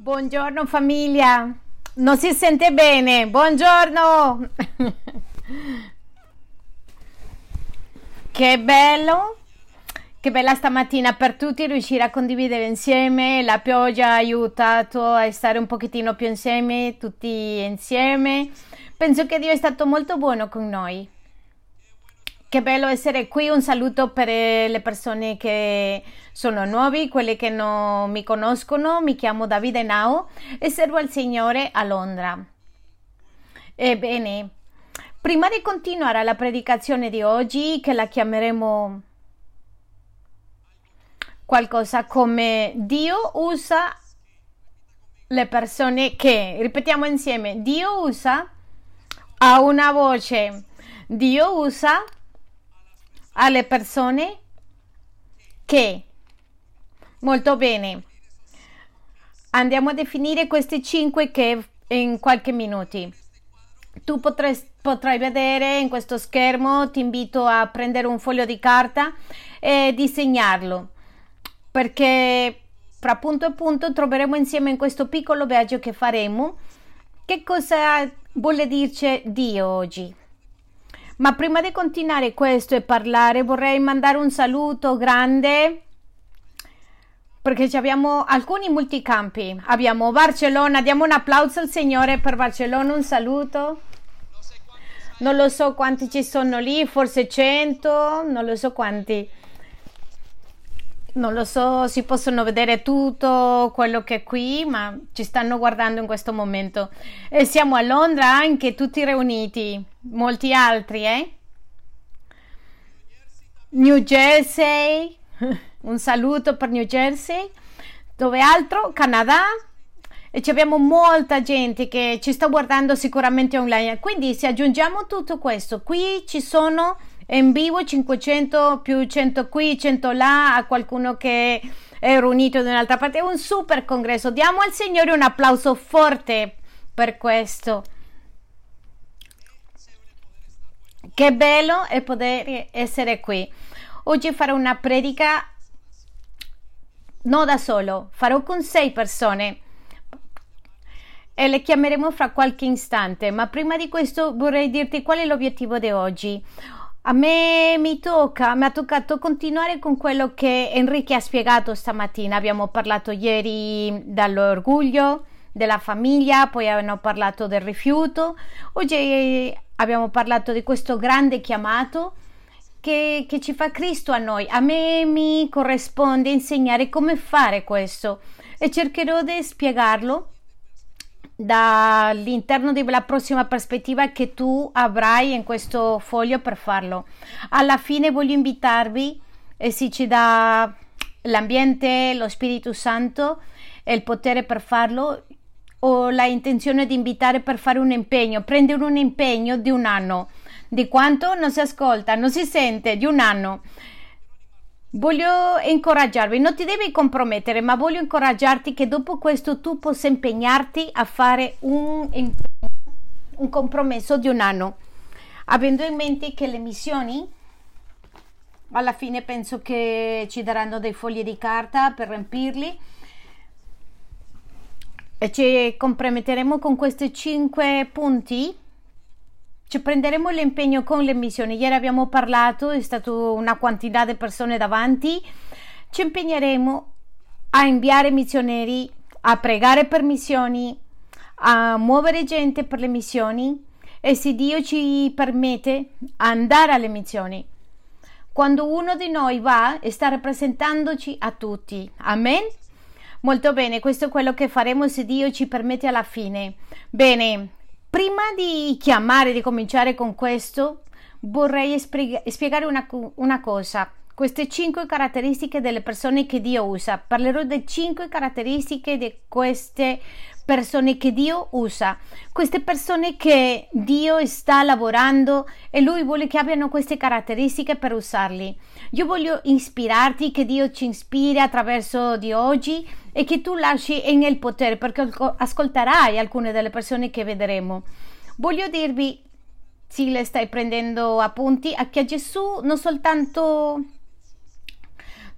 Buongiorno famiglia, non si sente bene, buongiorno. che bello, che bella stamattina per tutti riuscire a condividere insieme, la pioggia ha aiutato a stare un pochettino più insieme, tutti insieme. Penso che Dio è stato molto buono con noi. Che bello essere qui, un saluto per eh, le persone che sono nuovi, quelle che non mi conoscono. Mi chiamo Davide Nao e servo al Signore a Londra. Ebbene, prima di continuare la predicazione di oggi, che la chiameremo qualcosa come Dio usa le persone che, ripetiamo insieme, Dio usa a una voce, Dio usa alle persone che molto bene andiamo a definire questi cinque che in qualche minuti. Tu potrai, potrai vedere in questo schermo ti invito a prendere un foglio di carta e disegnarlo perché fra punto e punto troveremo insieme in questo piccolo viaggio che faremo. Che cosa vuole dirci Dio oggi ma prima di continuare questo e parlare vorrei mandare un saluto grande perché abbiamo alcuni multicampi. Abbiamo Barcellona, diamo un applauso al Signore per Barcellona, un saluto. Non lo so quanti ci sono lì, forse 100, non lo so quanti non lo so, si possono vedere tutto quello che è qui, ma ci stanno guardando in questo momento. E siamo a Londra anche tutti riuniti, molti altri, eh? New Jersey, un saluto per New Jersey. Dove altro? Canada. E abbiamo molta gente che ci sta guardando sicuramente online. Quindi se aggiungiamo tutto questo, qui ci sono in vivo 500 più 100 qui, 100 là, a qualcuno che è riunito da un'altra parte. È un super congresso. Diamo al Signore un applauso forte per questo. Che bello è poter essere qui. Oggi farò una predica non da solo, farò con sei persone e le chiameremo fra qualche istante. Ma prima di questo vorrei dirti qual è l'obiettivo di oggi. A me mi tocca, mi ha toccato continuare con quello che Enrique ha spiegato stamattina. Abbiamo parlato ieri dall'orgoglio, della famiglia, poi abbiamo parlato del rifiuto. Oggi abbiamo parlato di questo grande chiamato che, che ci fa Cristo a noi. A me mi corrisponde insegnare come fare questo e cercherò di spiegarlo dall'interno della prossima prospettiva che tu avrai in questo foglio per farlo. Alla fine voglio invitarvi e se ci dà l'ambiente, lo Spirito Santo il potere per farlo, ho la intenzione di invitare per fare un impegno, prendere un impegno di un anno. Di quanto non si ascolta, non si sente, di un anno. Voglio incoraggiarvi, non ti devi compromettere, ma voglio incoraggiarti che dopo questo tu possa impegnarti a fare un, un compromesso di un anno, avendo in mente che le missioni alla fine penso che ci daranno dei fogli di carta per riempirli. E ci comprometteremo con questi cinque punti ci prenderemo l'impegno con le missioni. Ieri abbiamo parlato, è stata una quantità di persone davanti. Ci impegneremo a inviare missioneri, a pregare per missioni, a muovere gente per le missioni e se Dio ci permette andare alle missioni. Quando uno di noi va, sta rappresentandoci a tutti. Amen. Molto bene, questo è quello che faremo se Dio ci permette alla fine. Bene, Prima di chiamare, di cominciare con questo, vorrei spiegare una, una cosa. Queste cinque caratteristiche delle persone che Dio usa. Parlerò di cinque caratteristiche di queste persone che Dio usa. Queste persone che Dio sta lavorando e Lui vuole che abbiano queste caratteristiche per usarli. Io voglio ispirarti, che Dio ci ispiri attraverso di oggi e che tu lasci nel potere perché ascolterai alcune delle persone che vedremo. Voglio dirvi, se le stai prendendo appunti, a che Gesù non soltanto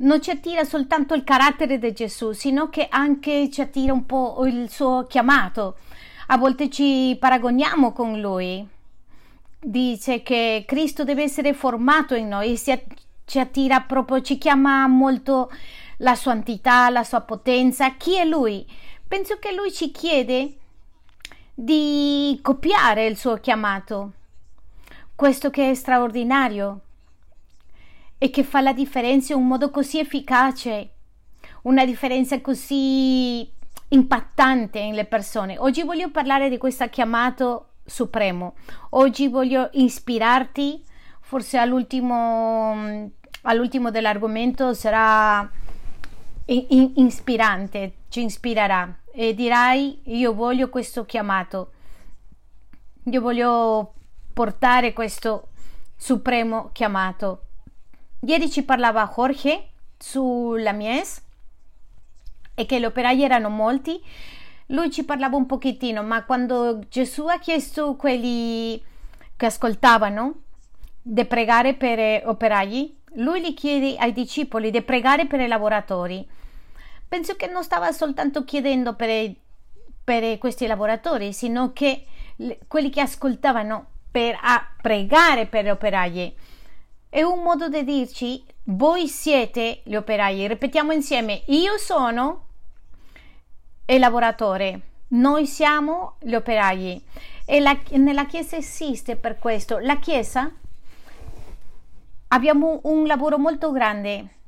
non ci attira soltanto il carattere di Gesù, sino che anche ci attira un po' il suo chiamato. A volte ci paragoniamo con lui. Dice che Cristo deve essere formato in noi, ci attira proprio, ci chiama molto la sua entità, la sua potenza. Chi è lui? Penso che lui ci chiede di copiare il suo chiamato. Questo che è straordinario e che fa la differenza in un modo così efficace, una differenza così impattante nelle persone. Oggi voglio parlare di questo chiamato supremo. Oggi voglio ispirarti, forse all'ultimo, all'ultimo dell'argomento sarà in, ispirante, ci ispirerà e dirai io voglio questo chiamato. Io voglio portare questo supremo chiamato. Ieri ci parlava Jorge sulla Mies e che gli operai erano molti. Lui ci parlava un pochettino, ma quando Gesù ha chiesto quelli che ascoltavano di pregare per operai, lui gli chiede ai discepoli di pregare per i lavoratori. Penso che non stava soltanto chiedendo per, per questi lavoratori, sino che quelli che ascoltavano per pregare per gli operai è un modo di dirci voi siete gli operai. Ripetiamo insieme, io sono il lavoratore, noi siamo gli operai. E la, nella Chiesa esiste per questo. La Chiesa abbiamo un lavoro molto grande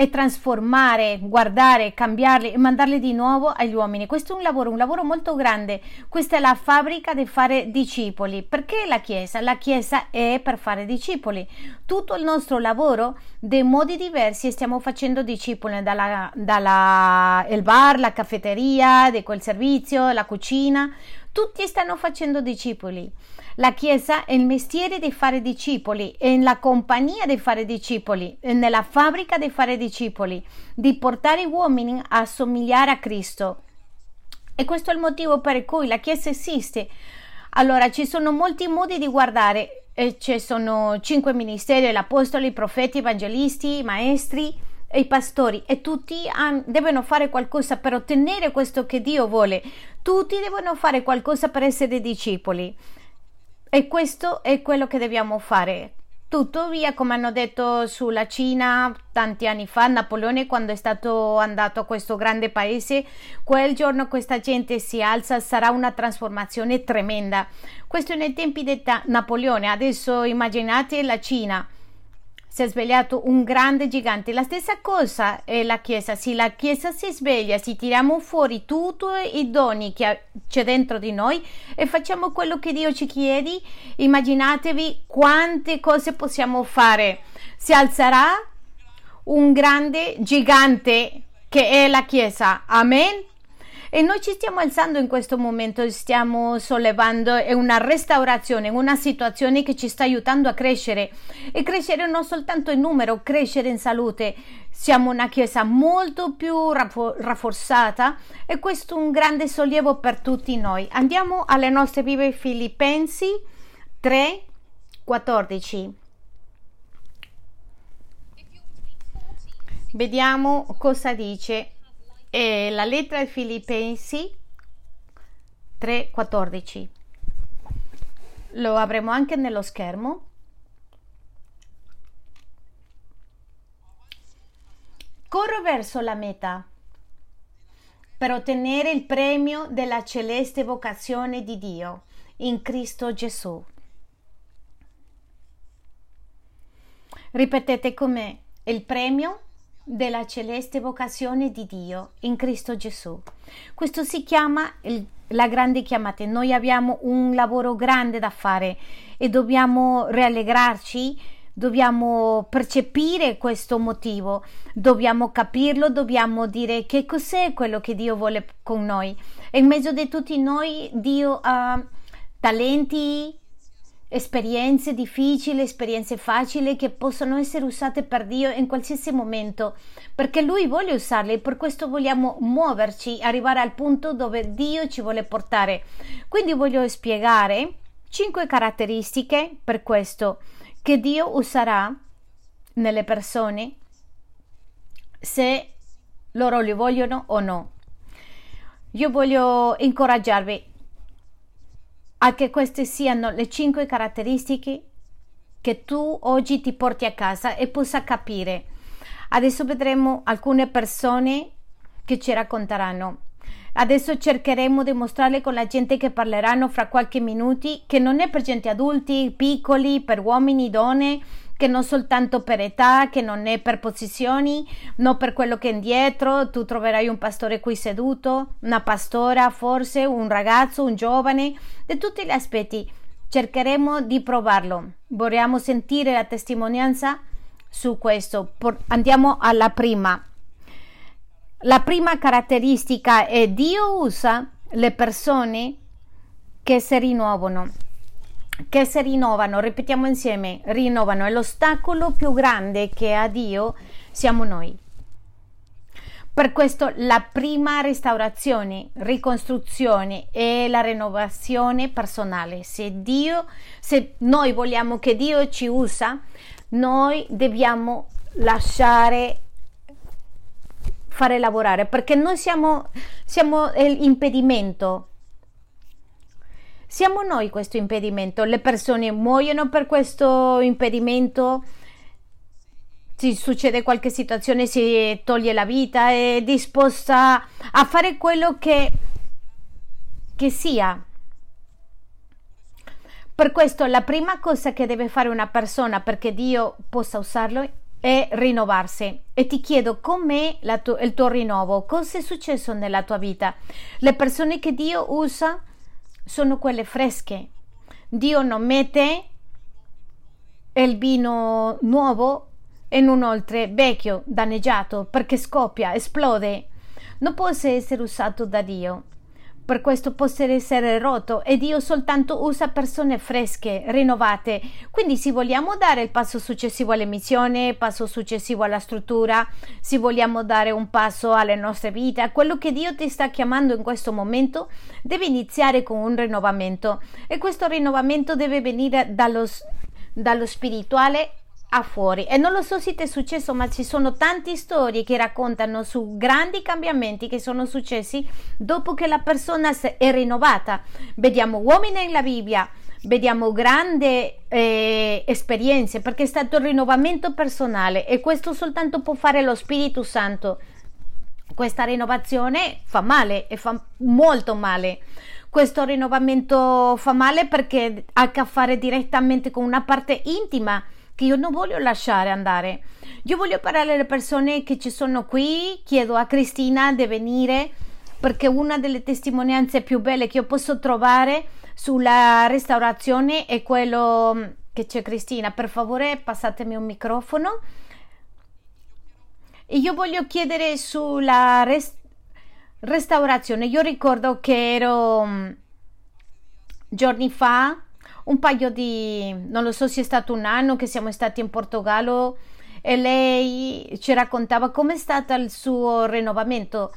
e trasformare, guardare, cambiarli e mandarli di nuovo agli uomini. Questo è un lavoro, un lavoro molto grande. Questa è la fabbrica di fare discepoli. Perché la Chiesa? La Chiesa è per fare discepoli. Tutto il nostro lavoro, dei modi diversi, stiamo facendo discepoli, dalla, dalla il bar, la caffetteria, di quel servizio, la cucina. Tutti stanno facendo discepoli. La Chiesa è il mestiere di fare discepoli, è la compagnia di fare discepoli, è nella fabbrica di fare discepoli, di portare uomini a somigliare a Cristo. E questo è il motivo per cui la Chiesa esiste. Allora, ci sono molti modi di guardare, ci sono cinque ministeri, l'apostolo, i profeti, i evangelisti, i maestri e i pastori e tutti han, devono fare qualcosa per ottenere questo che Dio vuole. Tutti devono fare qualcosa per essere discepoli. E questo è quello che dobbiamo fare. Tuttavia, come hanno detto sulla Cina tanti anni fa, Napoleone quando è stato andato a questo grande paese, quel giorno questa gente si alza, sarà una trasformazione tremenda. Questo nei tempi di Napoleone, adesso immaginate la Cina si è svegliato un grande gigante. La stessa cosa è la Chiesa. Se la Chiesa si sveglia, se tiriamo fuori tutti i doni che c'è dentro di noi e facciamo quello che Dio ci chiede, immaginatevi quante cose possiamo fare. Si alzerà un grande gigante che è la Chiesa. Amen. E noi ci stiamo alzando in questo momento, stiamo sollevando, è una restaurazione, una situazione che ci sta aiutando a crescere e crescere non soltanto in numero, crescere in salute. Siamo una chiesa molto più rafforzata e questo è un grande sollievo per tutti noi. Andiamo alle nostre Bibbie Filippensi 3, 14. Vediamo cosa dice e la lettera ai Filippesi 3:14. Lo avremo anche nello schermo. Corro verso la meta per ottenere il premio della celeste vocazione di Dio in Cristo Gesù. Ripetete con me il premio della celeste vocazione di Dio in Cristo Gesù. Questo si chiama il, la grande chiamata. Noi abbiamo un lavoro grande da fare e dobbiamo rallegrarci, dobbiamo percepire questo motivo, dobbiamo capirlo, dobbiamo dire che cos'è quello che Dio vuole con noi. E in mezzo di tutti noi Dio ha talenti, esperienze difficili, esperienze facili che possono essere usate per Dio in qualsiasi momento, perché Lui vuole usarle e per questo vogliamo muoverci, arrivare al punto dove Dio ci vuole portare. Quindi voglio spiegare cinque caratteristiche per questo che Dio userà nelle persone se loro li vogliono o no. Io voglio incoraggiarvi a che queste siano le cinque caratteristiche che tu oggi ti porti a casa e possa capire. Adesso vedremo alcune persone che ci racconteranno. Adesso cercheremo di mostrarle con la gente che parleranno fra qualche minuto che non è per gente adulti, piccoli, per uomini, donne, che non soltanto per età, che non è per posizioni, non per quello che è indietro, tu troverai un pastore qui seduto, una pastora forse, un ragazzo, un giovane, di tutti gli aspetti. Cercheremo di provarlo. Vorremmo sentire la testimonianza su questo. Andiamo alla prima. La prima caratteristica è Dio usa le persone che si rinnovano che si rinnovano, ripetiamo insieme, rinnovano, è l'ostacolo più grande che ha Dio siamo noi. Per questo la prima restaurazione, ricostruzione è la rinnovazione personale. Se Dio, se noi vogliamo che Dio ci usa, noi dobbiamo lasciare fare lavorare perché noi siamo, siamo l'impedimento siamo noi questo impedimento, le persone muoiono per questo impedimento, si succede qualche situazione, si toglie la vita, è disposta a fare quello che, che sia. Per questo la prima cosa che deve fare una persona perché Dio possa usarlo è rinnovarsi. E ti chiedo com'è tu- il tuo rinnovo, cosa è successo nella tua vita. Le persone che Dio usa sono quelle fresche. Dio non mette il vino nuovo in un oltre vecchio, danneggiato, perché scoppia, esplode. Non può essere usato da Dio per questo può essere rotto e Dio soltanto usa persone fresche, rinnovate. Quindi se vogliamo dare il passo successivo all'emissione, passo successivo alla struttura, se vogliamo dare un passo alle nostre vite, quello che Dio ti sta chiamando in questo momento deve iniziare con un rinnovamento e questo rinnovamento deve venire dallo, dallo spirituale a fuori. E non lo so se ti è successo ma ci sono tante storie che raccontano su grandi cambiamenti che sono successi dopo che la persona è rinnovata. Vediamo uomini nella Bibbia vediamo grandi eh, esperienze perché è stato il rinnovamento personale e questo soltanto può fare lo Spirito Santo. Questa rinnovazione fa male e fa molto male. Questo rinnovamento fa male perché ha a che fare direttamente con una parte intima che io non voglio lasciare andare. Io voglio parlare alle persone che ci sono qui, chiedo a Cristina di venire perché una delle testimonianze più belle che io posso trovare sulla restaurazione è quello mm, che c'è Cristina. Per favore passatemi un microfono. E io voglio chiedere sulla rest- restaurazione. Io ricordo che ero mm, giorni fa un paio di, non lo so se è stato un anno che siamo stati in Portogallo e lei ci raccontava come è stato il suo rinnovamento.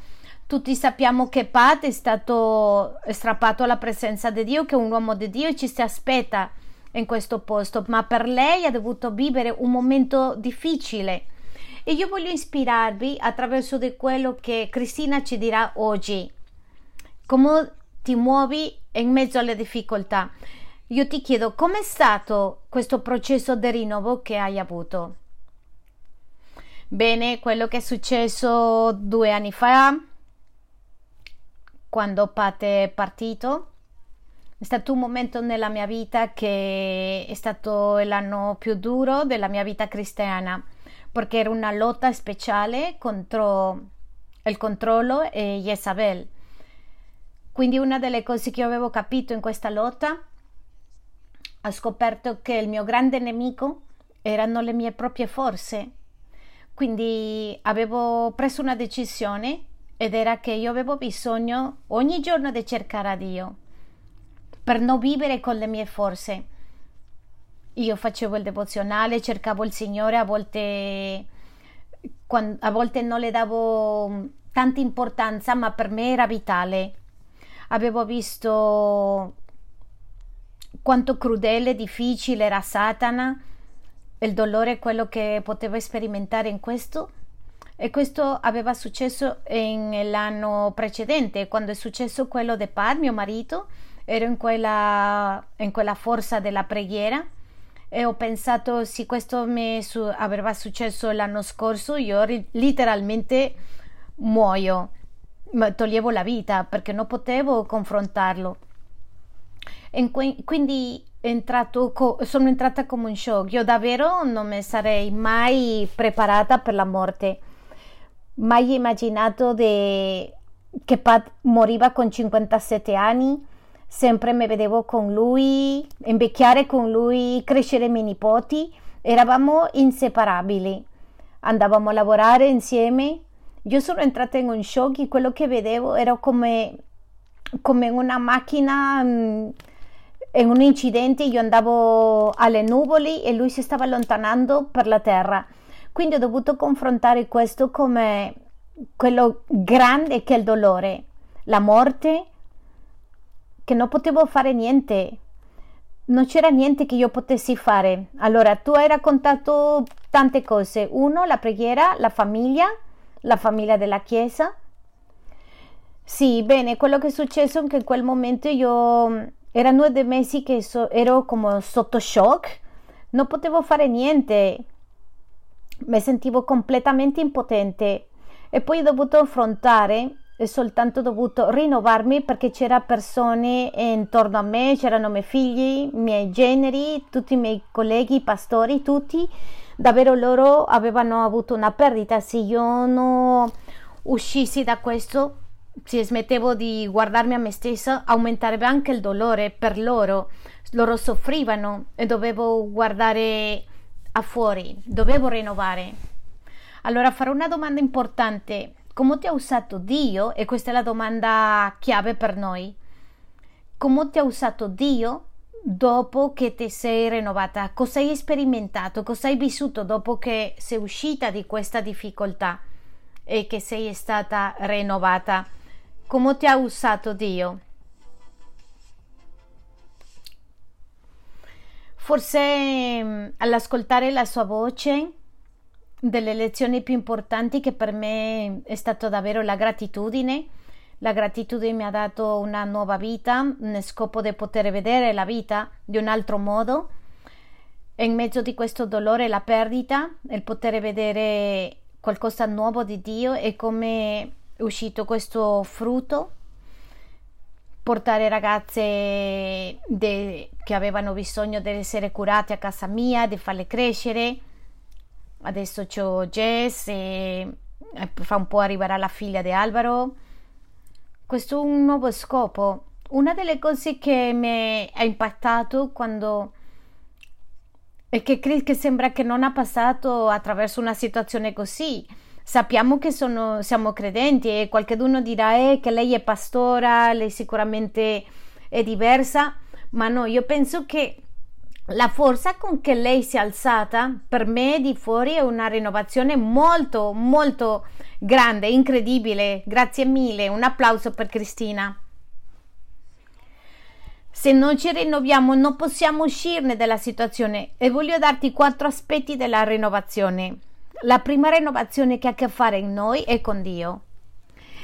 Tutti sappiamo che Pat è stato strappato alla presenza di Dio, che è un uomo di Dio e ci si aspetta in questo posto, ma per lei ha dovuto vivere un momento difficile. E io voglio ispirarvi attraverso di quello che Cristina ci dirà oggi. Come ti muovi in mezzo alle difficoltà. Io ti chiedo com'è stato questo processo di rinnovo che hai avuto? Bene, quello che è successo due anni fa, quando Pat è partito, è stato un momento nella mia vita che è stato l'anno più duro della mia vita cristiana, perché era una lotta speciale contro il controllo e Jezabel. Quindi una delle cose che io avevo capito in questa lotta ho scoperto che il mio grande nemico erano le mie proprie forze. Quindi avevo preso una decisione ed era che io avevo bisogno ogni giorno di cercare a Dio per non vivere con le mie forze. Io facevo il devozionale, cercavo il Signore, a volte, a volte non le davo tanta importanza, ma per me era vitale. Avevo visto quanto crudele difficile era Satana. Il dolore quello che potevo sperimentare in questo. E questo aveva successo l'anno precedente quando è successo quello di Pat, mio marito. Ero in quella, in quella forza della preghiera. E ho pensato se questo mi su, aveva successo l'anno scorso io ri, letteralmente muoio. Toglievo la perché non potevo confrontarlo quindi entrato, sono entrata come un shock io davvero non mi sarei mai preparata per la morte mai immaginato de, che Pat moriva con 57 anni sempre mi vedevo con lui, invecchiare con lui, crescere i miei nipoti, eravamo inseparabili. Andavamo a lavorare insieme. Io sono entrata in un shock e quello che vedevo era come, come una macchina mm, in un incidente. Io andavo alle nuvole e lui si stava allontanando per la terra. Quindi ho dovuto confrontare questo come quello grande che è il dolore, la morte che non potevo fare niente. Non c'era niente che io potessi fare. Allora, tu hai raccontato tante cose. Uno, la preghiera, la famiglia, la famiglia della Chiesa. Sì, bene, quello che è successo è che in quel momento io erano due mesi che so, ero come sotto shock, non potevo fare niente, mi sentivo completamente impotente e poi ho dovuto affrontare è soltanto dovuto rinnovarmi perché c'erano persone intorno a me, c'erano i miei figli, i miei generi, tutti i miei colleghi, i pastori, tutti. Davvero loro avevano avuto una perdita. Se io non uscissi da questo, se smettevo di guardarmi a me stessa, aumenterebbe anche il dolore per loro. Loro soffrivano e dovevo guardare a fuori, dovevo rinnovare. Allora farò una domanda importante come ti ha usato Dio? E questa è la domanda chiave per noi. Come ti ha usato Dio dopo che ti sei rinnovata? Cosa hai sperimentato? Cosa hai vissuto dopo che sei uscita di questa difficoltà e che sei stata rinnovata? Come ti ha usato Dio? Forse mm, all'ascoltare la sua voce delle lezioni più importanti che per me è stato davvero la gratitudine. La gratitudine mi ha dato una nuova vita, un scopo di poter vedere la vita di un altro modo. In mezzo di questo dolore la perdita, il poter vedere qualcosa nuovo di Dio e come è uscito questo frutto portare ragazze de, che avevano bisogno di essere curate a casa mia, di farle crescere adesso c'ho Jess e fra un po' arriverà la figlia di Alvaro. Questo è un nuovo scopo. Una delle cose che mi ha impattato quando è che, che sembra che non ha passato attraverso una situazione così. Sappiamo che sono, siamo credenti e qualcuno dirà eh, che lei è pastora, lei sicuramente è diversa, ma no, io penso che la forza con che lei si è alzata per me di fuori è una rinnovazione molto molto grande, incredibile. Grazie mille, un applauso per Cristina. Se non ci rinnoviamo non possiamo uscirne dalla situazione e voglio darti quattro aspetti della rinnovazione. La prima rinnovazione che ha a che fare in noi è con Dio.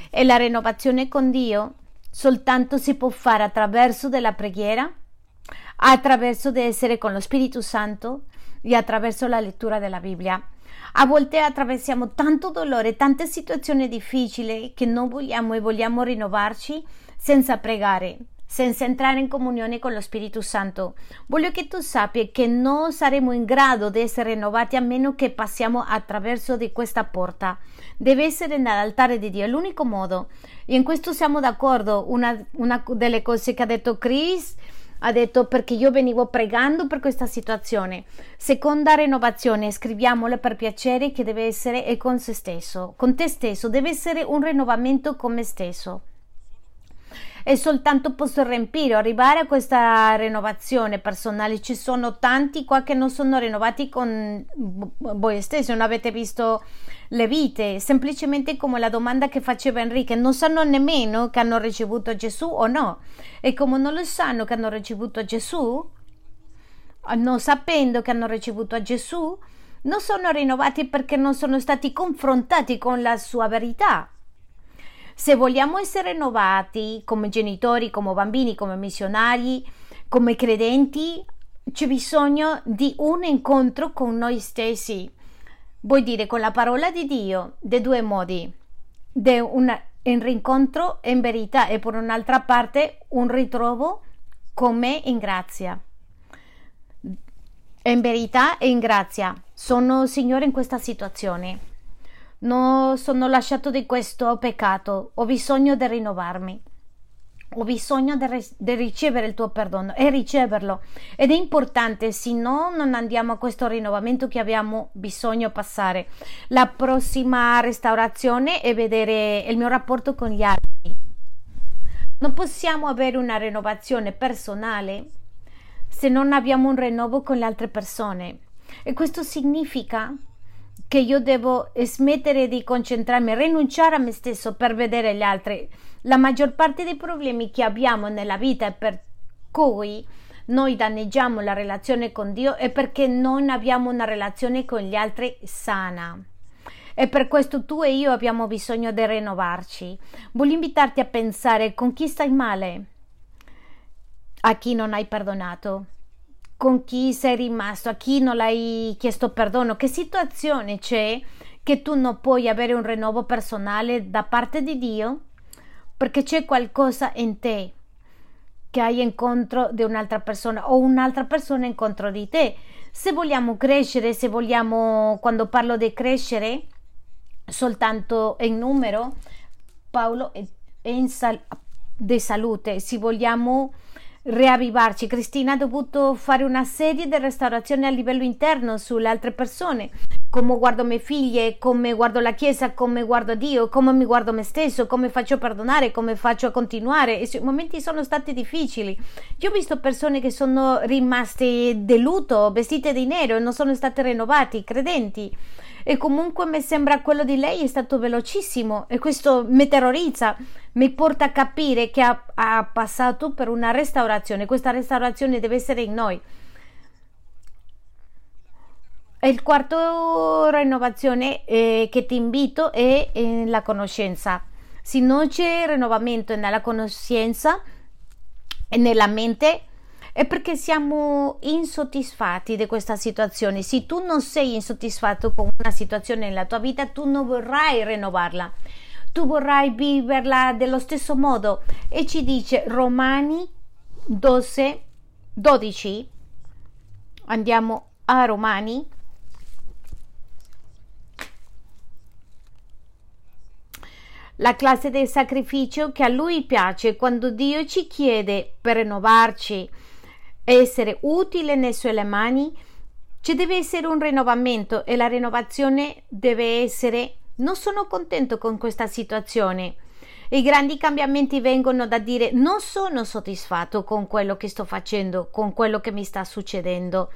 E la rinnovazione con Dio soltanto si può fare attraverso della preghiera, attraverso di essere con lo Spirito Santo e attraverso la lettura della Bibbia. A volte attraversiamo tanto dolore, tante situazioni difficili che non vogliamo e vogliamo rinnovarci senza pregare, senza entrare in comunione con lo Spirito Santo. Voglio che tu sappia che non saremo in grado di essere rinnovati a meno che passiamo attraverso di questa porta. Deve essere nell'altare di Dio, è l'unico modo. E in questo siamo d'accordo. Una, una delle cose che ha detto Chris ha detto perché io venivo pregando per questa situazione. Seconda rinnovazione, scriviamole per piacere che deve essere con se stesso, con te stesso, deve essere un rinnovamento con me stesso. E soltanto posso riempire, arrivare a questa rinnovazione personale. Ci sono tanti qua che non sono rinnovati con voi stessi, non avete visto le vite, semplicemente come la domanda che faceva Enrique, non sanno nemmeno che hanno ricevuto Gesù o no. E come non lo sanno che hanno ricevuto Gesù, non sapendo che hanno ricevuto Gesù, non sono rinnovati perché non sono stati confrontati con la sua verità. Se vogliamo essere rinnovati come genitori, come bambini, come missionari, come credenti, c'è bisogno di un incontro con noi stessi. Vuol dire con la parola di Dio, di due modi. Di un rincontro in verità e per un'altra parte un ritrovo con me in grazia. In verità e in grazia. Sono Signore in questa situazione. Non sono lasciato di questo peccato. Ho bisogno di rinnovarmi. Ho bisogno di ricevere il tuo perdono e riceverlo. Ed è importante, se no non andiamo a questo rinnovamento che abbiamo bisogno passare. La prossima restaurazione è vedere il mio rapporto con gli altri. Non possiamo avere una rinnovazione personale se non abbiamo un rinnovo con le altre persone. E questo significa che io devo smettere di concentrarmi, rinunciare a me stesso per vedere gli altri. La maggior parte dei problemi che abbiamo nella vita e per cui noi danneggiamo la relazione con Dio è perché non abbiamo una relazione con gli altri sana. E per questo tu e io abbiamo bisogno di rinnovarci. Voglio invitarti a pensare con chi stai male, a chi non hai perdonato con chi sei rimasto, a chi non l'hai chiesto perdono, che situazione c'è che tu non puoi avere un rinnovo personale da parte di Dio perché c'è qualcosa in te che hai incontro di un'altra persona o un'altra persona incontro di te. Se vogliamo crescere, se vogliamo, quando parlo di crescere, soltanto in numero, Paolo è in sal- di salute, se vogliamo riavvivarci. Cristina ha dovuto fare una serie di restaurazioni a livello interno sulle altre persone. Come guardo mie figlie, come guardo la Chiesa, come guardo Dio, come mi guardo me stesso, come faccio a perdonare, come faccio a continuare. I momenti sono stati difficili. Io ho visto persone che sono rimaste deluto, vestite di nero non sono state rinnovati, credenti e comunque mi sembra quello di lei è stato velocissimo e questo mi terrorizza, mi porta a capire che ha, ha passato per una restaurazione, questa restaurazione deve essere in noi. E il quarto rinnovazione eh, che ti invito è la conoscenza. Se non c'è rinnovamento nella conoscenza e nella mente, è perché siamo insoddisfatti di questa situazione. Se tu non sei insoddisfatto con una situazione nella tua vita, tu non vorrai rinnovarla. Tu vorrai viverla dello stesso modo. E ci dice Romani 12, 12. Andiamo a Romani. La classe del sacrificio che a lui piace quando Dio ci chiede per rinnovarci essere utile nelle sue mani, ci deve essere un rinnovamento e la rinnovazione deve essere non sono contento con questa situazione. I grandi cambiamenti vengono da dire non sono soddisfatto con quello che sto facendo, con quello che mi sta succedendo.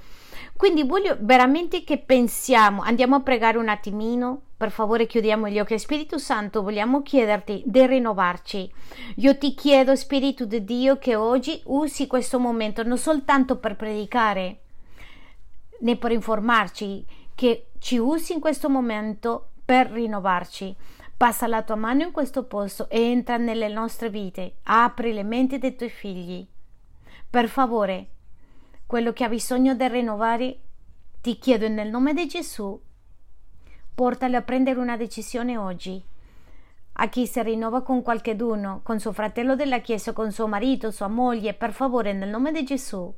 Quindi voglio veramente che pensiamo, andiamo a pregare un attimino, per favore chiudiamo gli occhi. Spirito Santo, vogliamo chiederti di rinnovarci. Io ti chiedo, Spirito di Dio, che oggi usi questo momento non soltanto per predicare, né per informarci, che ci usi in questo momento per rinnovarci. Passa la tua mano in questo posto e entra nelle nostre vite. Apri le menti dei tuoi figli. Per favore, quello che ha bisogno di rinnovare, ti chiedo nel nome di Gesù, portali a prendere una decisione oggi. A chi si rinnova con qualcheduno, con suo fratello della Chiesa, con suo marito, sua moglie, per favore, nel nome di Gesù,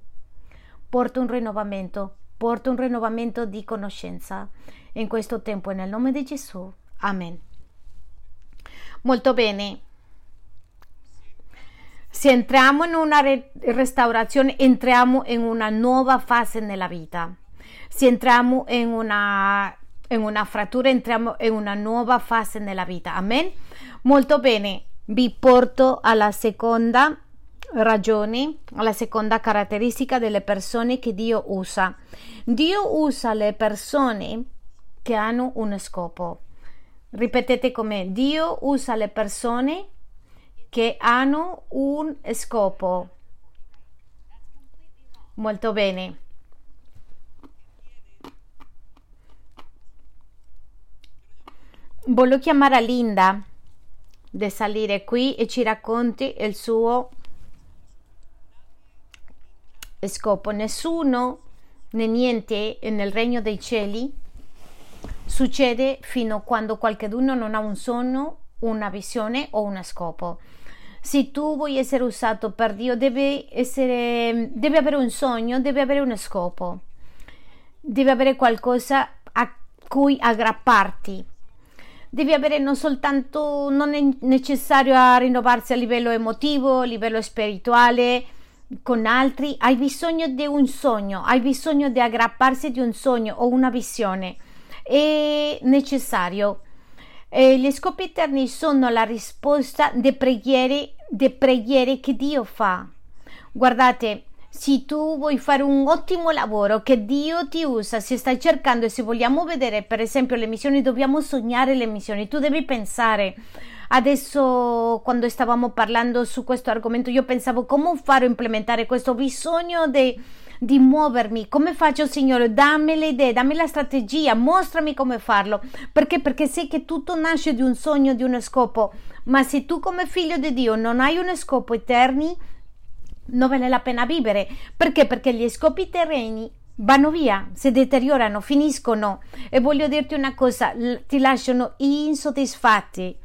porta un rinnovamento, porta un rinnovamento di conoscenza in questo tempo, nel nome di Gesù. Amen. Molto bene. Se entriamo in una restaurazione, entriamo in una nuova fase nella vita. Se entriamo in una, in una frattura, entriamo in una nuova fase nella vita. Amen. Molto bene. Vi porto alla seconda ragione, alla seconda caratteristica delle persone che Dio usa. Dio usa le persone che hanno un scopo. Ripetete come Dio usa le persone che hanno un scopo. Molto bene. Voglio chiamare Linda di salire qui e ci racconti il suo scopo. Nessuno né niente nel regno dei cieli succede fino a quando qualcuno non ha un sogno, una visione o uno scopo. Se tu vuoi essere usato per Dio, devi, essere, devi avere un sogno, devi avere uno scopo, devi avere qualcosa a cui aggrapparti. Devi avere non soltanto, non è necessario rinnovarsi a livello emotivo, a livello spirituale, con altri, hai bisogno di un sogno, hai bisogno di aggrapparsi di un sogno o una visione. È necessario. E gli scopi eterni sono la risposta delle preghiere, de preghiere che Dio fa. Guardate, se tu vuoi fare un ottimo lavoro che Dio ti usa, se stai cercando e se vogliamo vedere per esempio le missioni, dobbiamo sognare le missioni, tu devi pensare. Adesso quando stavamo parlando su questo argomento io pensavo come fare a implementare questo bisogno di, di muovermi, come faccio Signore, dammi le idee, dammi la strategia, mostrami come farlo, perché? Perché sai che tutto nasce di un sogno, di uno scopo, ma se tu come figlio di Dio non hai uno scopo eterno, non vale la pena vivere. Perché? Perché gli scopi terreni vanno via, si deteriorano, finiscono e voglio dirti una cosa, ti lasciano insoddisfatti.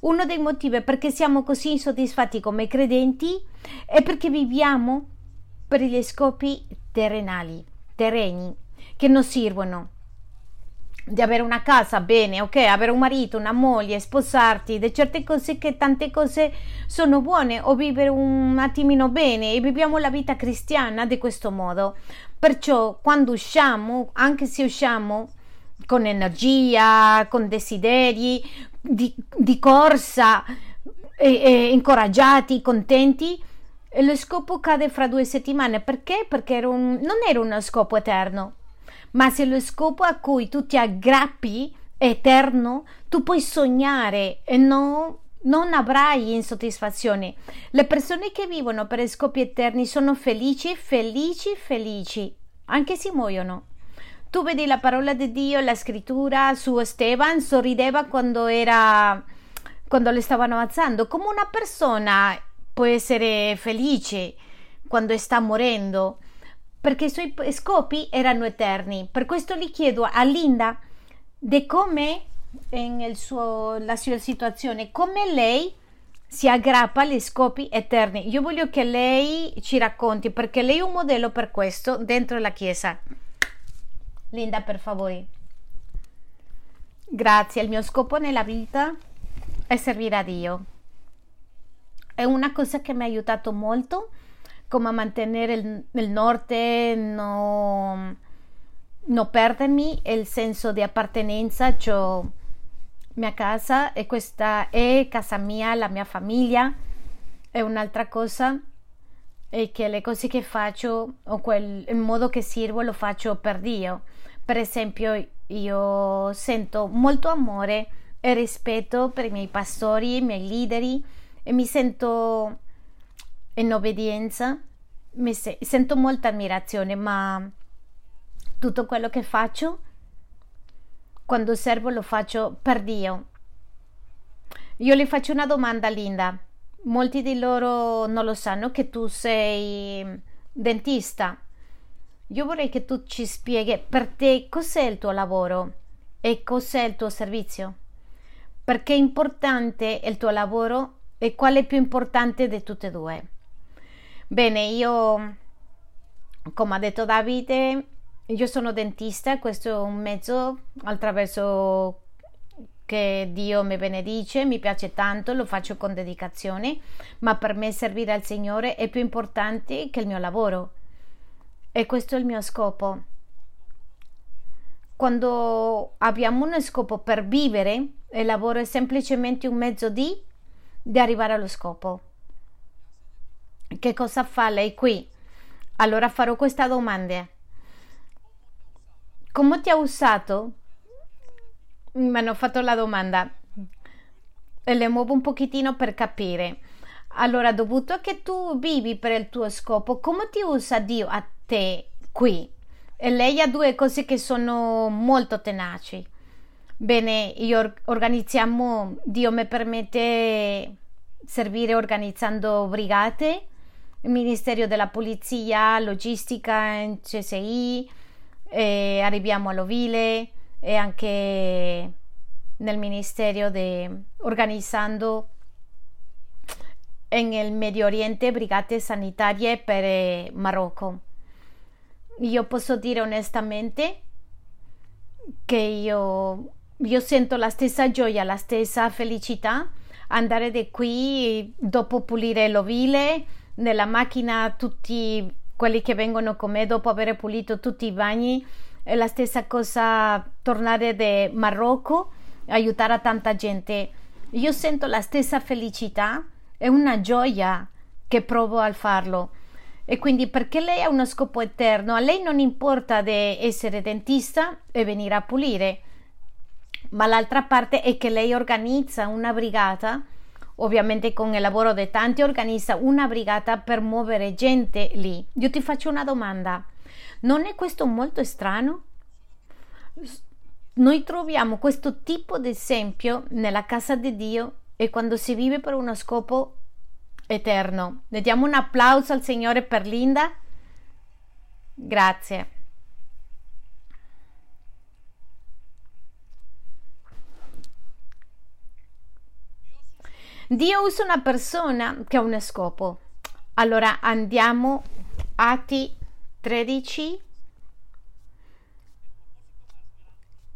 Uno dei motivi perché siamo così insoddisfatti come credenti è perché viviamo per gli scopi terrenali, terreni, che non servono di avere una casa, bene, ok, avere un marito, una moglie, sposarti, di certe cose che tante cose sono buone o vivere un attimino bene e viviamo la vita cristiana di questo modo. Perciò quando usciamo, anche se usciamo con energia, con desideri, di, di corsa, e, e incoraggiati, contenti, lo scopo cade fra due settimane. Perché? Perché era un, non era uno scopo eterno ma se lo scopo a cui tu ti aggrappi è eterno, tu puoi sognare e non, non avrai insoddisfazione. Le persone che vivono per scopi eterni sono felici, felici, felici, anche se muoiono. Tu vedi la parola di Dio, la scrittura su Esteban, sorrideva quando era quando le stavano alzando, come una persona può essere felice quando sta morendo perché i suoi scopi erano eterni. Per questo gli chiedo a Linda di come in suo, la sua situazione, come lei si aggrappa agli scopi eterni. Io voglio che lei ci racconti perché lei è un modello per questo dentro la Chiesa. Linda, per favore. Grazie, il mio scopo nella vita è servire a Dio. È una cosa che mi ha aiutato molto come mantener el, el norte, no, no perdermi il senso di appartenenza, cioè mia casa e questa è casa mia, la mia famiglia è un'altra cosa e che le cose che faccio o quel, il modo che sirvo lo faccio per Dio. Per esempio, io sento molto amore e rispetto per i miei pastori, i miei leader e mi sento in obbedienza, mi se- sento molta ammirazione, ma tutto quello che faccio, quando servo, lo faccio per Dio. Io le faccio una domanda, Linda. Molti di loro non lo sanno che tu sei dentista. Io vorrei che tu ci spieghi per te cos'è il tuo lavoro e cos'è il tuo servizio. Perché è importante il tuo lavoro e qual è più importante di tutte e due. Bene, io, come ha detto Davide, io sono dentista, questo è un mezzo attraverso che Dio mi benedice, mi piace tanto, lo faccio con dedicazione, ma per me servire al Signore è più importante che il mio lavoro. E questo è il mio scopo. Quando abbiamo uno scopo per vivere, il lavoro è semplicemente un mezzo di, di arrivare allo scopo. Che cosa fa lei qui? Allora farò questa domanda. Come ti ha usato? Mi hanno fatto la domanda e le muovo un pochettino per capire. Allora, dovuto che tu vivi per il tuo scopo, come ti usa Dio a te qui? E lei ha due cose che sono molto tenaci. Bene, io organizziamo, Dio mi permette servire organizzando brigate, il Ministero della Polizia, logistica CSI, arriviamo all'Ovile e anche nel Ministero de, organizzando nel Medio Oriente brigate sanitarie per Marocco. Io posso dire onestamente che io, io sento la stessa gioia, la stessa felicità andare di qui dopo pulire l'ovile nella macchina tutti quelli che vengono con me dopo aver pulito tutti i bagni. È la stessa cosa tornare da Marocco aiutare tanta gente. Io sento la stessa felicità e una gioia che provo al farlo. E quindi perché lei ha uno scopo eterno? A lei non importa di essere dentista e venire a pulire ma l'altra parte è che lei organizza una brigata ovviamente con il lavoro di tanti organizza una brigata per muovere gente lì io ti faccio una domanda non è questo molto strano noi troviamo questo tipo di esempio nella casa di Dio e quando si vive per uno scopo eterno. Le diamo un applauso al Signore per Linda. Grazie. Dio usa una persona che ha uno scopo. Allora andiamo Atti 13.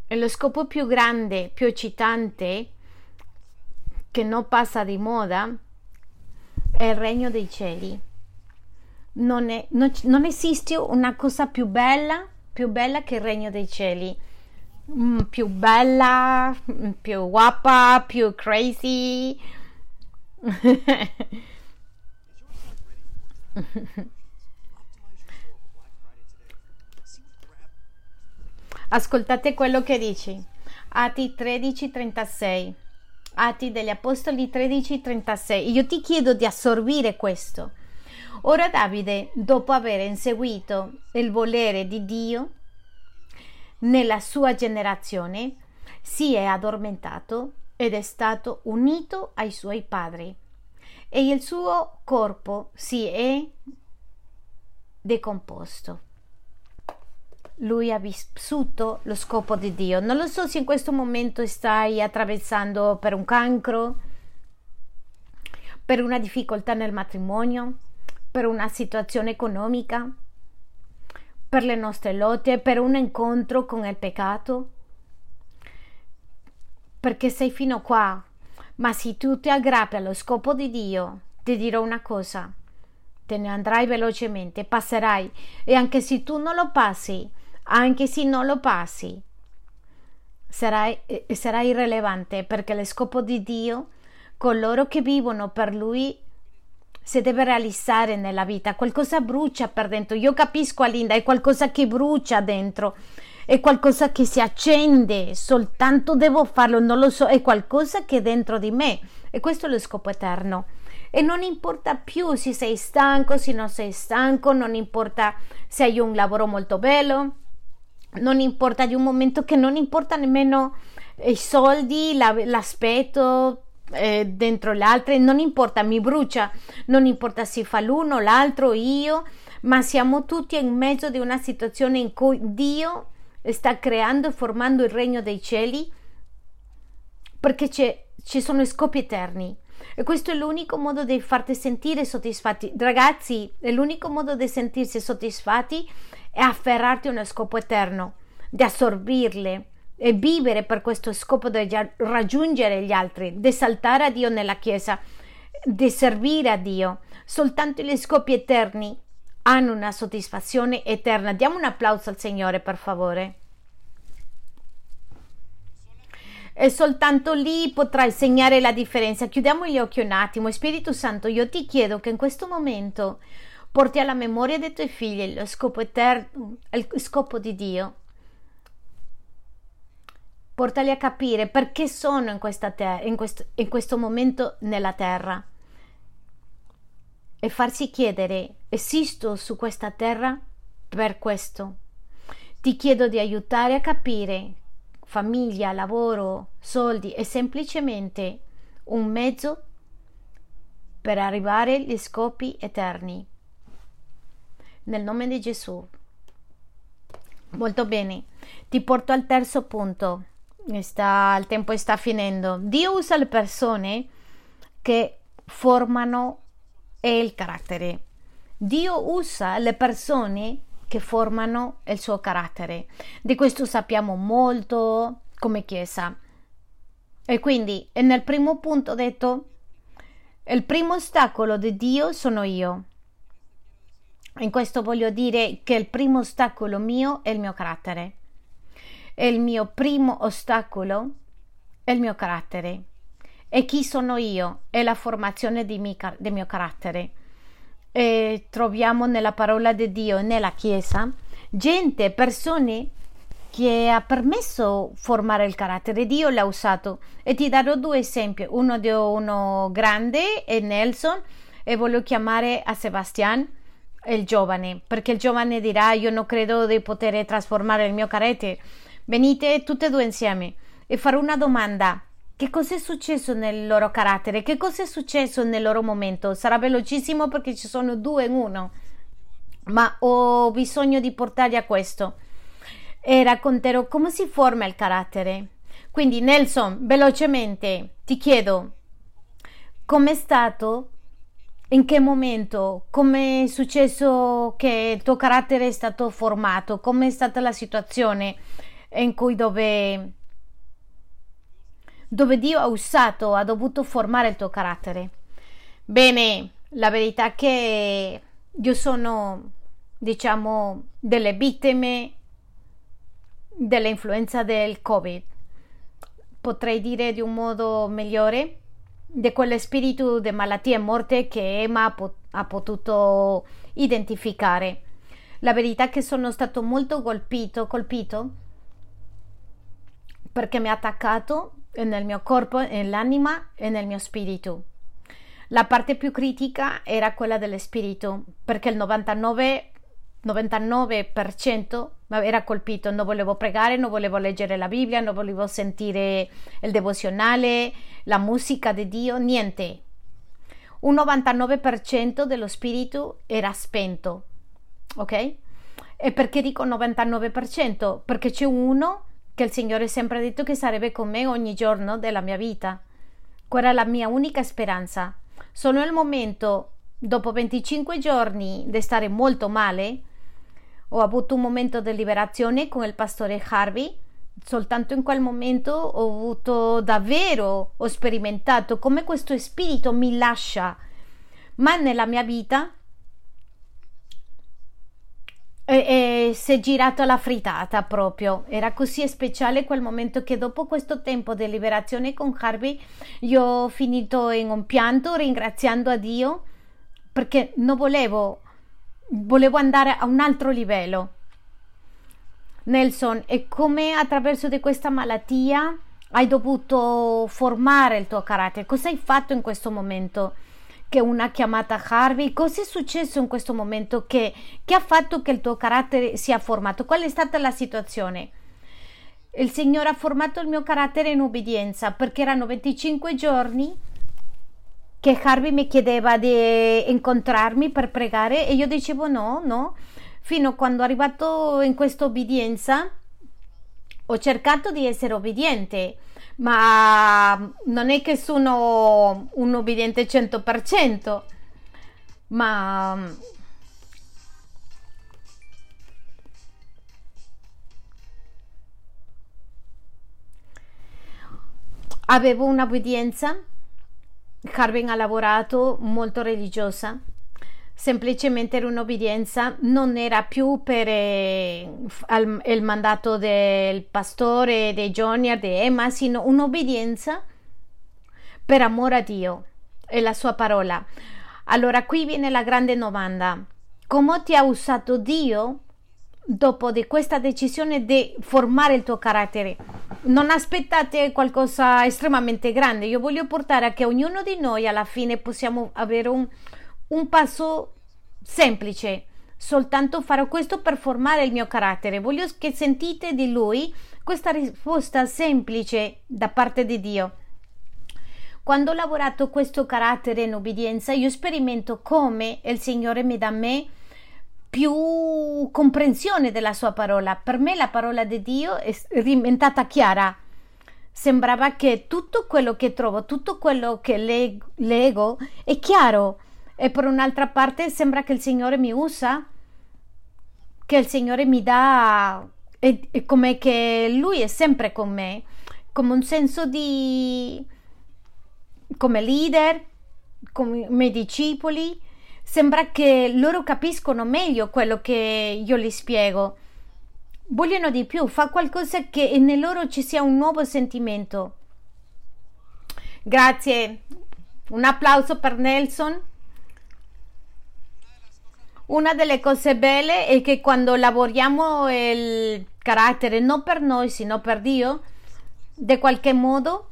E lo scopo più grande, più eccitante, che non passa di moda, è il regno dei cieli. Non, è, non, non esiste una cosa più bella, più bella che il regno dei cieli. Mm, più bella, più guapa, più crazy, Ascoltate quello che dici. Atti 13:36. Atti degli Apostoli 13:36. Io ti chiedo di assorbire questo. Ora Davide, dopo aver inseguito il volere di Dio nella sua generazione, si è addormentato ed è stato unito ai suoi padri e il suo corpo si è decomposto. Lui ha vissuto lo scopo di Dio. Non lo so se in questo momento stai attraversando per un cancro, per una difficoltà nel matrimonio, per una situazione economica, per le nostre lotte, per un incontro con il peccato perché sei fino qua. Ma se tu ti aggrappi allo scopo di Dio, ti dirò una cosa, te ne andrai velocemente, passerai e anche se tu non lo passi, anche se non lo passi, sarai, eh, irrilevante perché lo scopo di Dio, coloro che vivono per Lui, si deve realizzare nella vita. Qualcosa brucia per dentro. Io capisco, Alinda, è qualcosa che brucia dentro è qualcosa che si accende, soltanto devo farlo, non lo so, è qualcosa che è dentro di me e questo è lo scopo eterno. E non importa più se sei stanco, se non sei stanco, non importa se hai un lavoro molto bello, non importa di un momento che non importa nemmeno i soldi, la, l'aspetto, eh, dentro l'altro, non importa, mi brucia, non importa se fa l'uno, l'altro, io, ma siamo tutti in mezzo di una situazione in cui Dio sta creando e formando il regno dei cieli perché ci sono scopi eterni. E questo è l'unico modo di farti sentire soddisfatti. Ragazzi, è l'unico modo di sentirsi soddisfatti è afferrarti a uno scopo eterno, di assorbirle e vivere per questo scopo di raggiungere gli altri, di saltare a Dio nella Chiesa, di servire a Dio. Soltanto gli scopi eterni hanno una soddisfazione eterna. Diamo un applauso al Signore, per favore. E soltanto lì potrai segnare la differenza. Chiudiamo gli occhi un attimo. Spirito Santo, io ti chiedo che in questo momento porti alla memoria dei tuoi figli lo scopo eterno, il scopo di Dio. Portali a capire perché sono in, terra, in, questo, in questo momento nella terra e farsi chiedere, esisto su questa terra per questo. Ti chiedo di aiutare a capire famiglia, lavoro, soldi, è semplicemente un mezzo per arrivare agli scopi eterni. Nel nome di Gesù. Molto bene. Ti porto al terzo punto. Sta, il tempo sta finendo. Dio usa le persone che formano il carattere. Dio usa le persone che formano il suo carattere. Di questo sappiamo molto come Chiesa. E quindi nel primo punto ho detto, il primo ostacolo di Dio sono io. In questo voglio dire che il primo ostacolo mio è il mio carattere. Il mio primo ostacolo è il mio carattere. E chi sono io? È la formazione di mi, del mio carattere. E troviamo nella parola di Dio, nella Chiesa, gente, persone che ha permesso formare il carattere. Dio l'ha usato. E ti darò due esempi. Uno di uno grande è Nelson e voglio chiamare a Sebastian il giovane, perché il giovane dirà io non credo di poter trasformare il mio carattere. Venite tutte e due insieme e farò una domanda. Che cosa è successo nel loro carattere? Che cosa è successo nel loro momento? Sarà velocissimo perché ci sono due in uno, ma ho bisogno di portarli a questo e racconterò come si forma il carattere. Quindi Nelson, velocemente ti chiedo com'è stato in che momento? Come è successo che il tuo carattere è stato formato? Com'è stata la situazione in cui dove, dove Dio ha usato, ha dovuto formare il tuo carattere? Bene, la verità è che io sono, diciamo, delle vittime dell'influenza del Covid. Potrei dire di un modo migliore di quello spirito di malattia e morte che Emma ha potuto identificare. La verità è che sono stato molto colpito, colpito perché mi ha attaccato nel mio corpo, nell'anima e nel mio spirito. La parte più critica era quella dello spirito, perché il 99 99% era colpito, non volevo pregare, non volevo leggere la Bibbia, non volevo sentire il devozionale, la musica di Dio, niente. Un 99% dello spirito era spento, ok? E perché dico 99%? Perché c'è uno che il Signore sempre ha detto che sarebbe con me ogni giorno della mia vita. Quella è la mia unica speranza. Solo nel momento, dopo 25 giorni di stare molto male, ho avuto un momento di liberazione con il pastore Harvey. Soltanto in quel momento ho avuto davvero, ho sperimentato come questo spirito mi lascia, ma nella mia vita e, e si è girata la frittata proprio. Era così speciale quel momento che dopo questo tempo di liberazione con Harvey io ho finito in un pianto ringraziando a Dio perché non volevo volevo andare a un altro livello. Nelson, e come attraverso di questa malattia hai dovuto formare il tuo carattere? Cosa hai fatto in questo momento? Che una chiamata Harvey? Cosa è successo in questo momento che, che ha fatto che il tuo carattere sia formato? Qual è stata la situazione? Il Signore ha formato il mio carattere in obbedienza perché erano 25 giorni che Harvey mi chiedeva di incontrarmi per pregare e io dicevo no, no, fino a quando è arrivato in questa obbedienza ho cercato di essere obbediente, ma non è che sono un obbediente 100%, ma avevo un'obbedienza Carven ha lavorato molto religiosa, semplicemente era un'obbedienza, non era più per eh, al, il mandato del pastore, di Junior, di Emma, sino un'obbedienza per amore a Dio e la sua parola. Allora qui viene la grande domanda. Come ti ha usato Dio dopo di questa decisione di formare il tuo carattere? non aspettate qualcosa estremamente grande. Io voglio portare a che ognuno di noi alla fine possiamo avere un, un passo semplice, soltanto farò questo per formare il mio carattere. Voglio che sentite di lui questa risposta semplice da parte di Dio. Quando ho lavorato questo carattere in obbedienza, io sperimento come il Signore mi dà a me più comprensione della sua parola. Per me la parola di Dio è diventata chiara. Sembrava che tutto quello che trovo, tutto quello che leggo è chiaro. E per un'altra parte sembra che il Signore mi usa, che il Signore mi dà, è, è come che Lui è sempre con me, come un senso di come leader, come discepoli, sembra che loro capiscono meglio quello che io gli spiego. Vogliono di più, fa qualcosa che in loro ci sia un nuovo sentimento. Grazie. Un applauso per Nelson. Una delle cose belle è che quando lavoriamo il carattere non per noi, sino per Dio, di qualche modo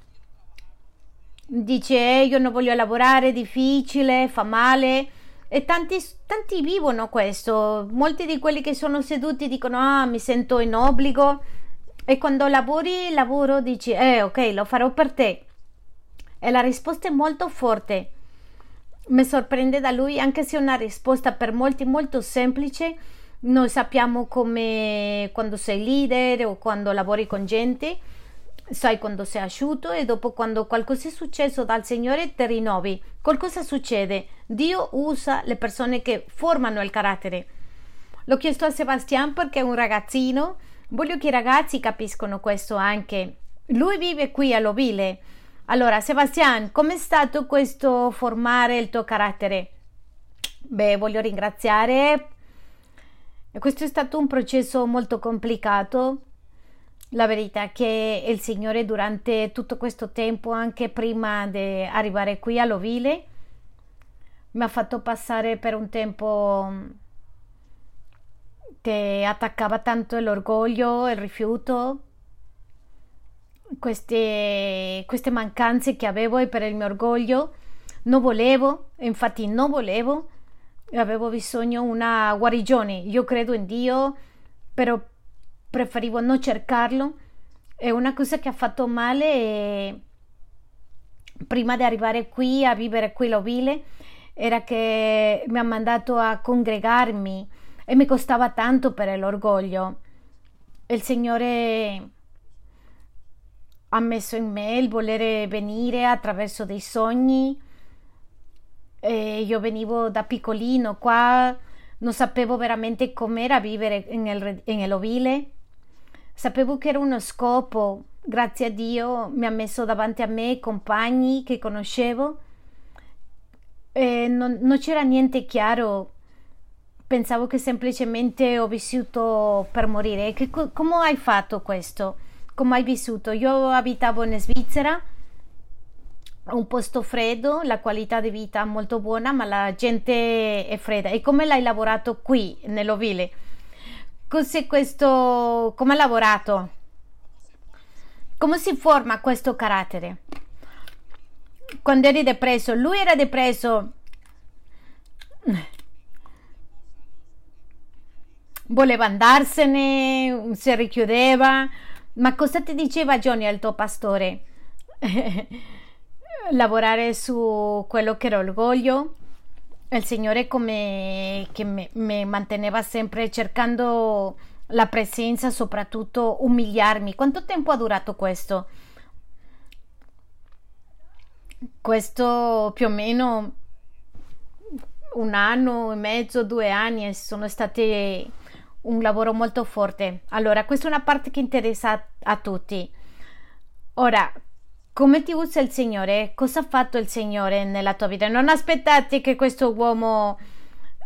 dice eh, io non voglio lavorare, è difficile, fa male e tanti, tanti vivono questo. Molti di quelli che sono seduti dicono ah mi sento in obbligo e quando lavori il lavoro dici eh ok lo farò per te e la risposta è molto forte. Mi sorprende da lui anche se una risposta per molti molto semplice. Noi sappiamo come quando sei leader o quando lavori con gente sai quando sei asciutto e dopo quando qualcosa è successo dal Signore ti rinnovi. Qualcosa succede. Dio usa le persone che formano il carattere. L'ho chiesto a Sebastian perché è un ragazzino. Voglio che i ragazzi capiscono questo anche. Lui vive qui a Lovile. Allora, Sebastian, com'è stato questo formare il tuo carattere? Beh, voglio ringraziare. Questo è stato un processo molto complicato la verità è che il Signore durante tutto questo tempo, anche prima di arrivare qui a Lovile, mi ha fatto passare per un tempo che attaccava tanto l'orgoglio, il rifiuto, queste, queste mancanze che avevo e per il mio orgoglio non volevo, infatti non volevo, avevo bisogno di una guarigione. Io credo in Dio, però preferivo non cercarlo. È una cosa che ha fatto male e prima di arrivare qui a vivere qui l'ovile era che mi ha mandato a congregarmi e mi costava tanto per l'orgoglio. Il Signore ha messo in me il volere venire attraverso dei sogni. E io venivo da piccolino qua, non sapevo veramente com'era vivere nell'ovile Sapevo che era uno scopo, grazie a Dio mi ha messo davanti a me compagni che conoscevo e non, non c'era niente chiaro. Pensavo che semplicemente ho vissuto per morire. Che, come hai fatto questo? Come hai vissuto? Io abitavo in Svizzera, un posto freddo, la qualità di vita molto buona, ma la gente è fredda. E come l'hai lavorato qui, nell'Ovile? Cos'è questo? Come ha lavorato? Come si forma questo carattere? Quando eri depresso, lui era depresso. Voleva andarsene, si richiudeva. Ma cosa ti diceva Johnny al tuo pastore? Lavorare su quello che era orgoglio, il Signore come che mi manteneva sempre cercando la presenza, soprattutto umiliarmi. Quanto tempo ha durato questo? Questo più o meno un anno e mezzo, due anni sono stati un lavoro molto forte. Allora, questa è una parte che interessa a tutti. Ora, come ti usa il Signore? Cosa ha fatto il Signore nella tua vita? Non aspettate che questo uomo...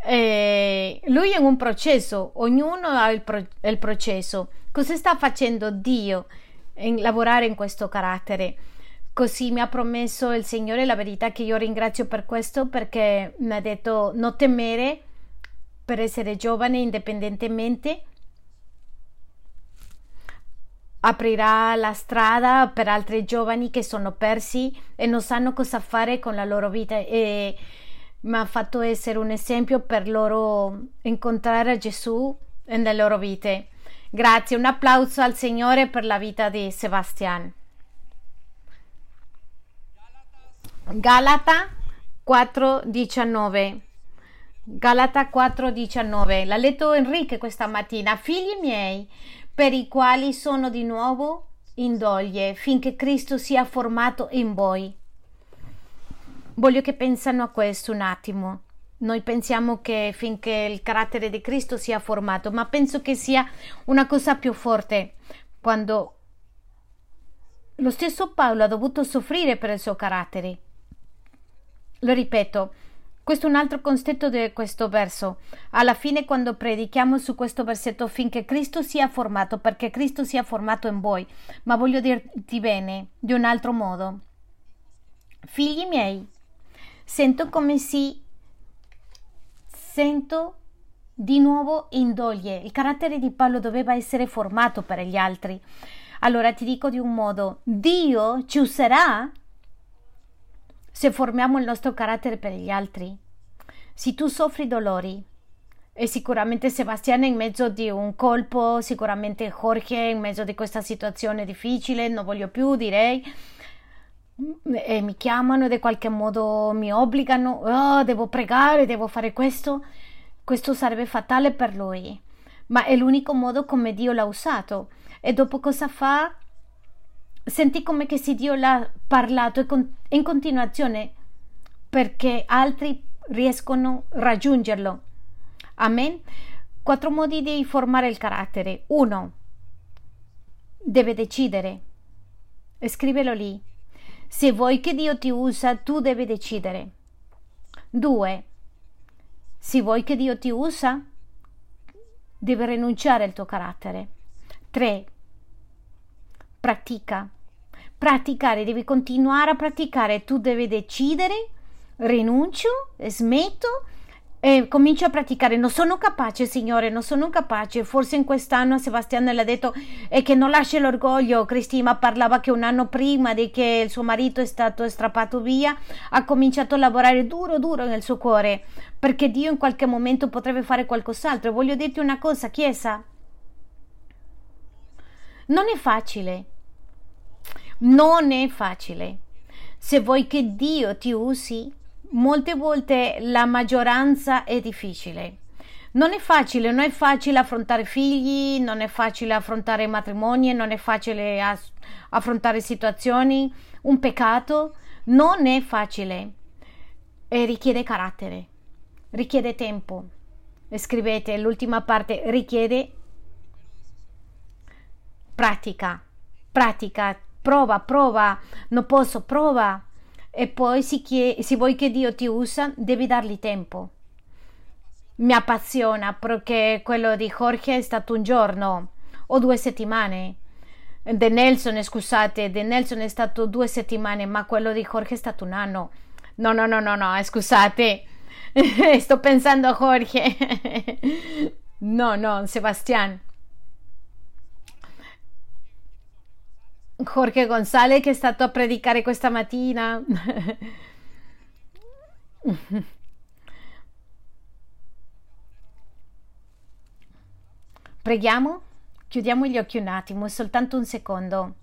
Eh, lui è un processo, ognuno ha il, pro, il processo. Cosa sta facendo Dio in lavorare in questo carattere? Così mi ha promesso il Signore la verità che io ringrazio per questo perché mi ha detto non temere per essere giovane indipendentemente aprirà la strada per altri giovani che sono persi e non sanno cosa fare con la loro vita e mi ha fatto essere un esempio per loro incontrare Gesù nelle loro vite. Grazie, un applauso al Signore per la vita di Sebastian. Galata 4:19 Galata 4:19 L'ha letto Enrique questa mattina. Figli miei, per i quali sono di nuovo in doglie, finché Cristo sia formato in voi. Voglio che pensano a questo un attimo. Noi pensiamo che finché il carattere di Cristo sia formato, ma penso che sia una cosa più forte quando lo stesso Paolo ha dovuto soffrire per il suo carattere. Lo ripeto, questo è un altro concetto di questo verso. Alla fine, quando predichiamo su questo versetto, finché Cristo sia formato, perché Cristo sia formato in voi, ma voglio dirti bene, di un altro modo. Figli miei, sento come si sento di nuovo in doglie. Il carattere di Paolo doveva essere formato per gli altri. Allora ti dico di un modo, Dio ci userà se formiamo il nostro carattere per gli altri. Se tu soffri dolori, e sicuramente Sebastiano in mezzo di un colpo, sicuramente Jorge in mezzo di questa situazione difficile, non voglio più, direi, e mi chiamano e in qualche modo mi obbligano, oh, devo pregare, devo fare questo, questo sarebbe fatale per lui. Ma è l'unico modo come Dio l'ha usato. E dopo cosa fa? Senti come che se Dio l'ha parlato in continuazione perché altri riescono a raggiungerlo. Amen. Quattro modi di formare il carattere. Uno, deve decidere. Scrivelo lì. Se vuoi che Dio ti usa, tu devi decidere. 2. Se vuoi che Dio ti usa, devi rinunciare al tuo carattere. 3. Pratica. Praticare, devi continuare a praticare, tu devi decidere, rinuncio, smetto e comincio a praticare. Non sono capace, Signore, non sono capace. Forse in quest'anno Sebastiano le ha detto e che non lascia l'orgoglio. Cristina parlava che un anno prima di che il suo marito è stato strappato via, ha cominciato a lavorare duro, duro nel suo cuore, perché Dio in qualche momento potrebbe fare qualcos'altro. Voglio dirti una cosa, Chiesa. Non è facile. Non è facile. Se vuoi che Dio ti usi, molte volte la maggioranza è difficile. Non è facile, non è facile affrontare figli, non è facile affrontare matrimoni, non è facile affrontare situazioni, un peccato, non è facile e richiede carattere, richiede tempo. Scrivete l'ultima parte, richiede pratica, pratica, prova, prova, non posso, prova e poi se, chie- se vuoi che Dio ti usa devi dargli tempo. Mi appassiona perché quello di Jorge è stato un giorno o due settimane. De Nelson, scusate, De Nelson è stato due settimane, ma quello di Jorge è stato un anno. No, no, no, no, no, scusate. Sto pensando a Jorge. no, no, Sebastián. Jorge Gonzalez che è stato a predicare questa mattina. Preghiamo? Chiudiamo gli occhi un attimo, soltanto un secondo.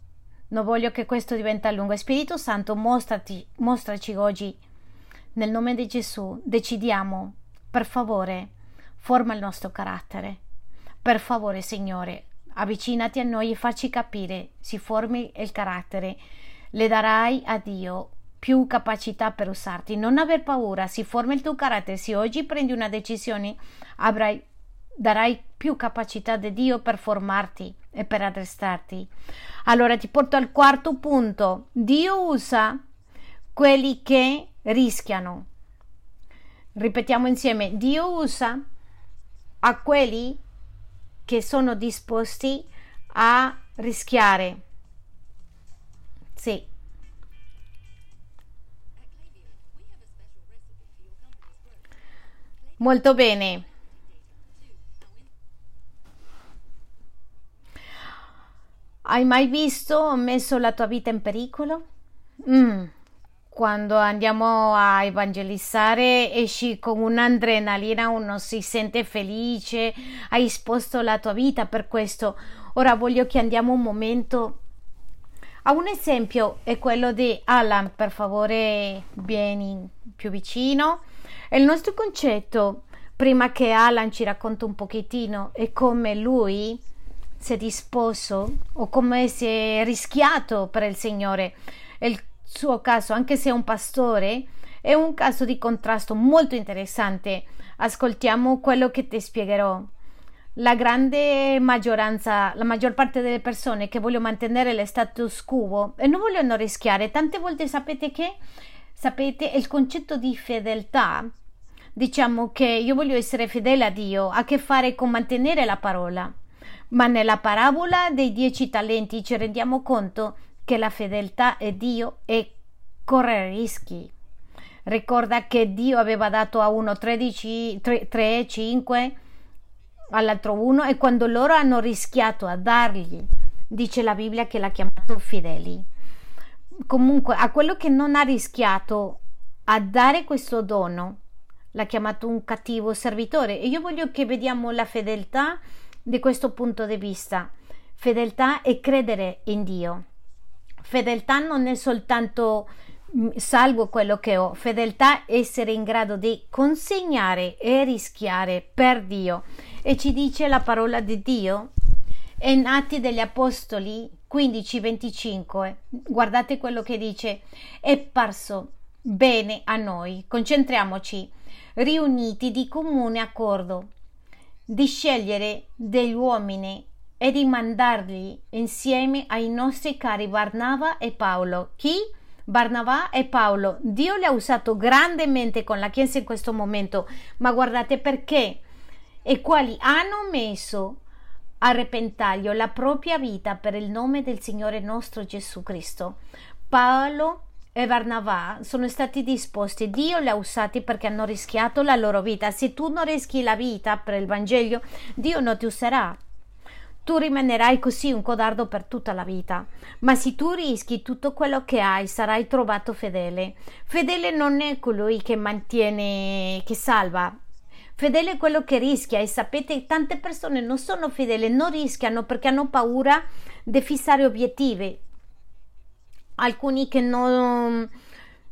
Non voglio che questo diventi lungo. Spirito Santo, mostrati, mostraci oggi. Nel nome di Gesù, decidiamo, per favore, forma il nostro carattere. Per favore, Signore, avvicinati a noi e facci capire, si formi il carattere, le darai a Dio più capacità per usarti. Non aver paura, si forma il tuo carattere. Se oggi prendi una decisione, avrai, darai più capacità di Dio per formarti e per addestrarti. Allora ti porto al quarto punto. Dio usa quelli che rischiano. Ripetiamo insieme, Dio usa a quelli che sono disposti a rischiare. Sì. Molto bene. Hai mai visto o messo la tua vita in pericolo? Mm. Quando andiamo a evangelizzare esci con un'adrenalina, uno si sente felice, hai esposto la tua vita per questo. Ora voglio che andiamo un momento a un esempio è quello di Alan, per favore vieni più vicino. Il nostro concetto, prima che Alan ci racconti un pochettino, è come lui si è disposto o come si è rischiato per il Signore. Il suo caso, anche se è un pastore, è un caso di contrasto molto interessante. Ascoltiamo quello che ti spiegherò. La grande maggioranza, la maggior parte delle persone che vogliono mantenere lo status quo e non vogliono rischiare, tante volte sapete che, sapete, il concetto di fedeltà, diciamo che io voglio essere fedele a Dio, ha a che fare con mantenere la parola. Ma nella parabola dei dieci talenti ci rendiamo conto che la fedeltà è Dio e correre rischi. Ricorda che Dio aveva dato a uno 13, 3, 3 5 all'altro uno e quando loro hanno rischiato a dargli, dice la Bibbia che l'ha chiamato fedeli. Comunque a quello che non ha rischiato a dare questo dono, l'ha chiamato un cattivo servitore e io voglio che vediamo la fedeltà di questo punto di vista. Fedeltà è credere in Dio. Fedeltà non è soltanto mm, salvo quello che ho, fedeltà essere in grado di consegnare e rischiare per Dio. E ci dice la parola di Dio in Atti degli Apostoli 15-25. Guardate quello che dice: È parso bene a noi, concentriamoci, riuniti di comune accordo, di scegliere degli uomini e di mandarli insieme ai nostri cari Barnava e Paolo. Chi? Barnava e Paolo. Dio li ha usato grandemente con la Chiesa in questo momento, ma guardate perché e quali hanno messo a repentaglio la propria vita per il nome del Signore nostro Gesù Cristo. Paolo e Barnava sono stati disposti, Dio li ha usati perché hanno rischiato la loro vita. Se tu non rischi la vita per il Vangelo, Dio non ti userà tu rimanerai così un codardo per tutta la vita. Ma se tu rischi tutto quello che hai, sarai trovato fedele. Fedele non è colui che mantiene, che salva. Fedele è quello che rischia e sapete tante persone non sono fedeli, non rischiano perché hanno paura di fissare obiettivi. Alcuni che non,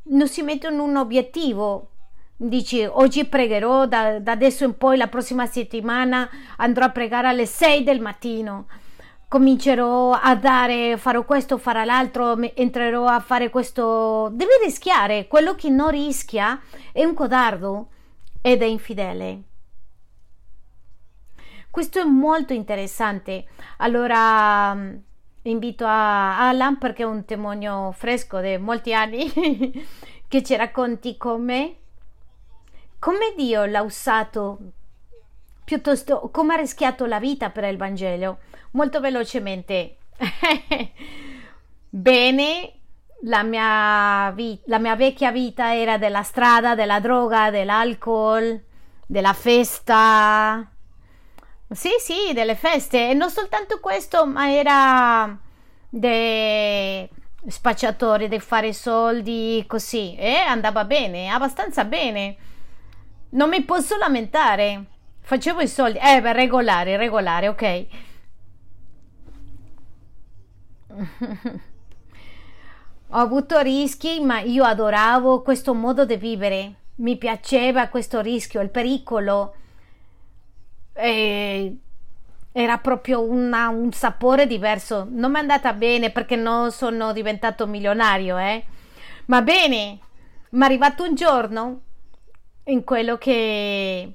non si mettono un obiettivo Dici, oggi pregherò, da, da, adesso in poi la prossima settimana andrò a pregare alle 6 del mattino. Comincerò a dare, farò questo, farò l'altro, entrerò a fare questo. Devi rischiare. Quello che non rischia è un codardo ed è infidele. Questo è molto interessante. Allora invito a Alan perché è un testimonio fresco di molti anni che ci racconti come come Dio l'ha usato, piuttosto come ha rischiato la vita per il Vangelo. Molto velocemente. Bene, la mia, vi- la mia vecchia vita era della strada, della droga, dell'alcol, della festa. Sì, sì, delle feste. E non soltanto questo, ma era dei spacciatori, di fare soldi così. E andava bene, abbastanza bene non mi posso lamentare. Facevo i soldi. Eh, beh, regolare, regolare, ok. Ho avuto rischi, ma io adoravo questo modo di vivere. Mi piaceva questo rischio, il pericolo. E era proprio una, un sapore diverso. Non mi è andata bene perché non sono diventato milionario, eh. Ma bene, mi è arrivato un giorno in quello che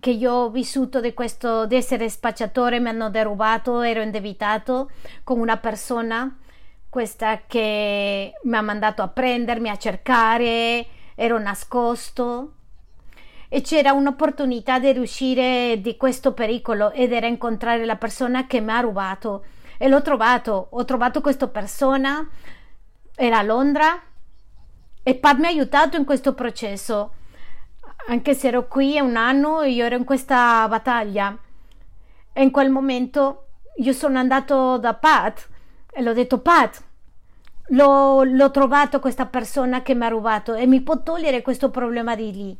che io ho vissuto di questo di essere spacciatore mi hanno derubato ero indebitato con una persona questa che mi ha mandato a prendermi a cercare ero nascosto e c'era un'opportunità di uscire di questo pericolo ed era incontrare la persona che mi ha rubato. E l'ho trovato ho trovato questa persona era a Londra e Pat mi ha aiutato in questo processo. Anche se ero qui un anno, io ero in questa battaglia. E in quel momento io sono andato da Pat e l'ho detto Pat, l'ho, l'ho trovato questa persona che mi ha rubato e mi può togliere questo problema di lì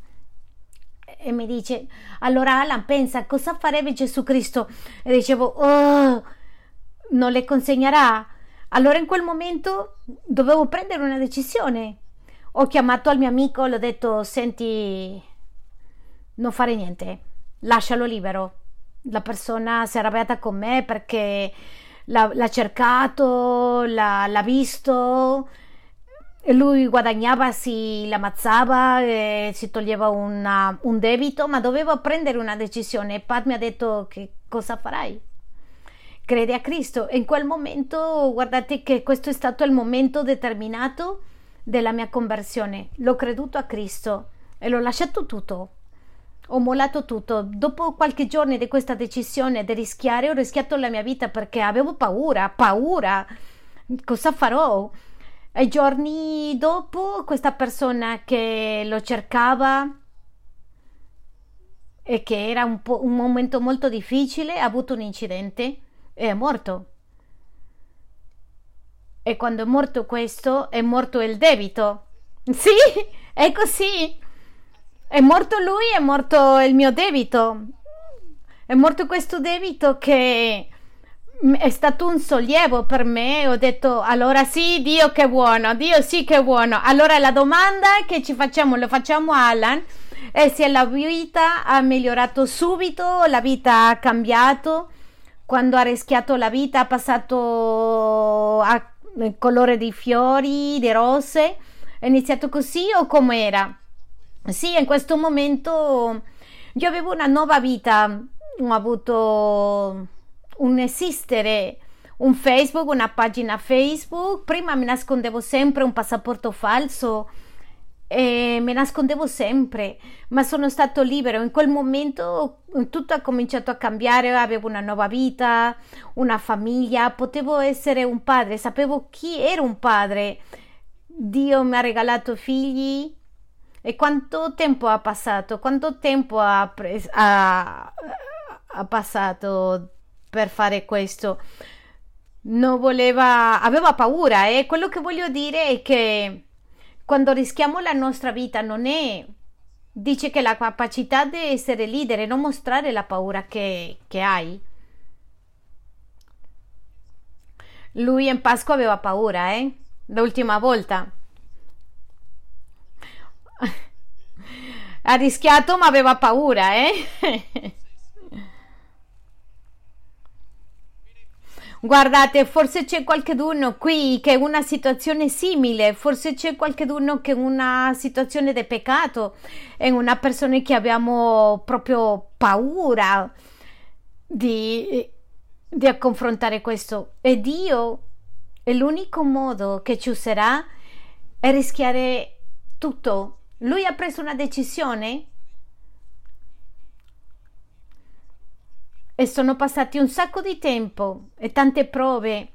e mi dice allora Alan pensa cosa farebbe Gesù Cristo e dicevo oh, non le consegnerà allora in quel momento dovevo prendere una decisione ho chiamato al mio amico l'ho detto senti non fare niente lascialo libero la persona si è arrabbiata con me perché l'ha, l'ha cercato l'ha, l'ha visto lui guadagnava, si l'ammazzava, eh, si toglieva una, un debito, ma doveva prendere una decisione. Pat mi ha detto che cosa farai? Crede a Cristo. E in quel momento, guardate che questo è stato il momento determinato della mia conversione. L'ho creduto a Cristo e l'ho lasciato tutto. Ho mollato tutto. Dopo qualche giorno di questa decisione di rischiare, ho rischiato la mia vita perché avevo paura, paura. Cosa farò? E giorni dopo questa persona che lo cercava e che era un, un momento molto difficile ha avuto un incidente e è morto. E quando è morto questo è morto il debito. Sì, è così. È morto lui, è morto il mio debito. È morto questo debito che è stato un sollievo per me. Ho detto allora sì, Dio che buono, Dio sì che buono. Allora la domanda che ci facciamo, lo facciamo a Alan, è se la vita ha migliorato subito, la vita ha cambiato, quando ha rischiato la vita ha passato a colore di fiori, di rose, è iniziato così o com'era? Sì, in questo momento io avevo una nuova vita, ho avuto un esistere un Facebook, una pagina Facebook. Prima mi nascondevo sempre un passaporto falso e mi nascondevo sempre, ma sono stato libero. In quel momento tutto ha cominciato a cambiare, avevo una nuova vita, una famiglia, potevo essere un padre, sapevo chi era un padre. Dio mi ha regalato figli. E quanto tempo ha passato? Quanto tempo ha, pres- ha, ha passato per fare questo. Non voleva, aveva paura e eh? quello che voglio dire è che quando rischiamo la nostra vita non è dice che la capacità di essere leader e non mostrare la paura che, che hai. Lui in Pasqua aveva paura, eh? L'ultima volta. ha rischiato ma aveva paura, eh? Guardate, forse c'è qualcuno qui che è una situazione simile, forse c'è qualcuno che è una situazione di peccato, è una persona che abbiamo proprio paura di, di confrontare questo. E Dio è l'unico modo che ci userà è rischiare tutto. Lui ha preso una decisione e sono passati un sacco di tempo e tante prove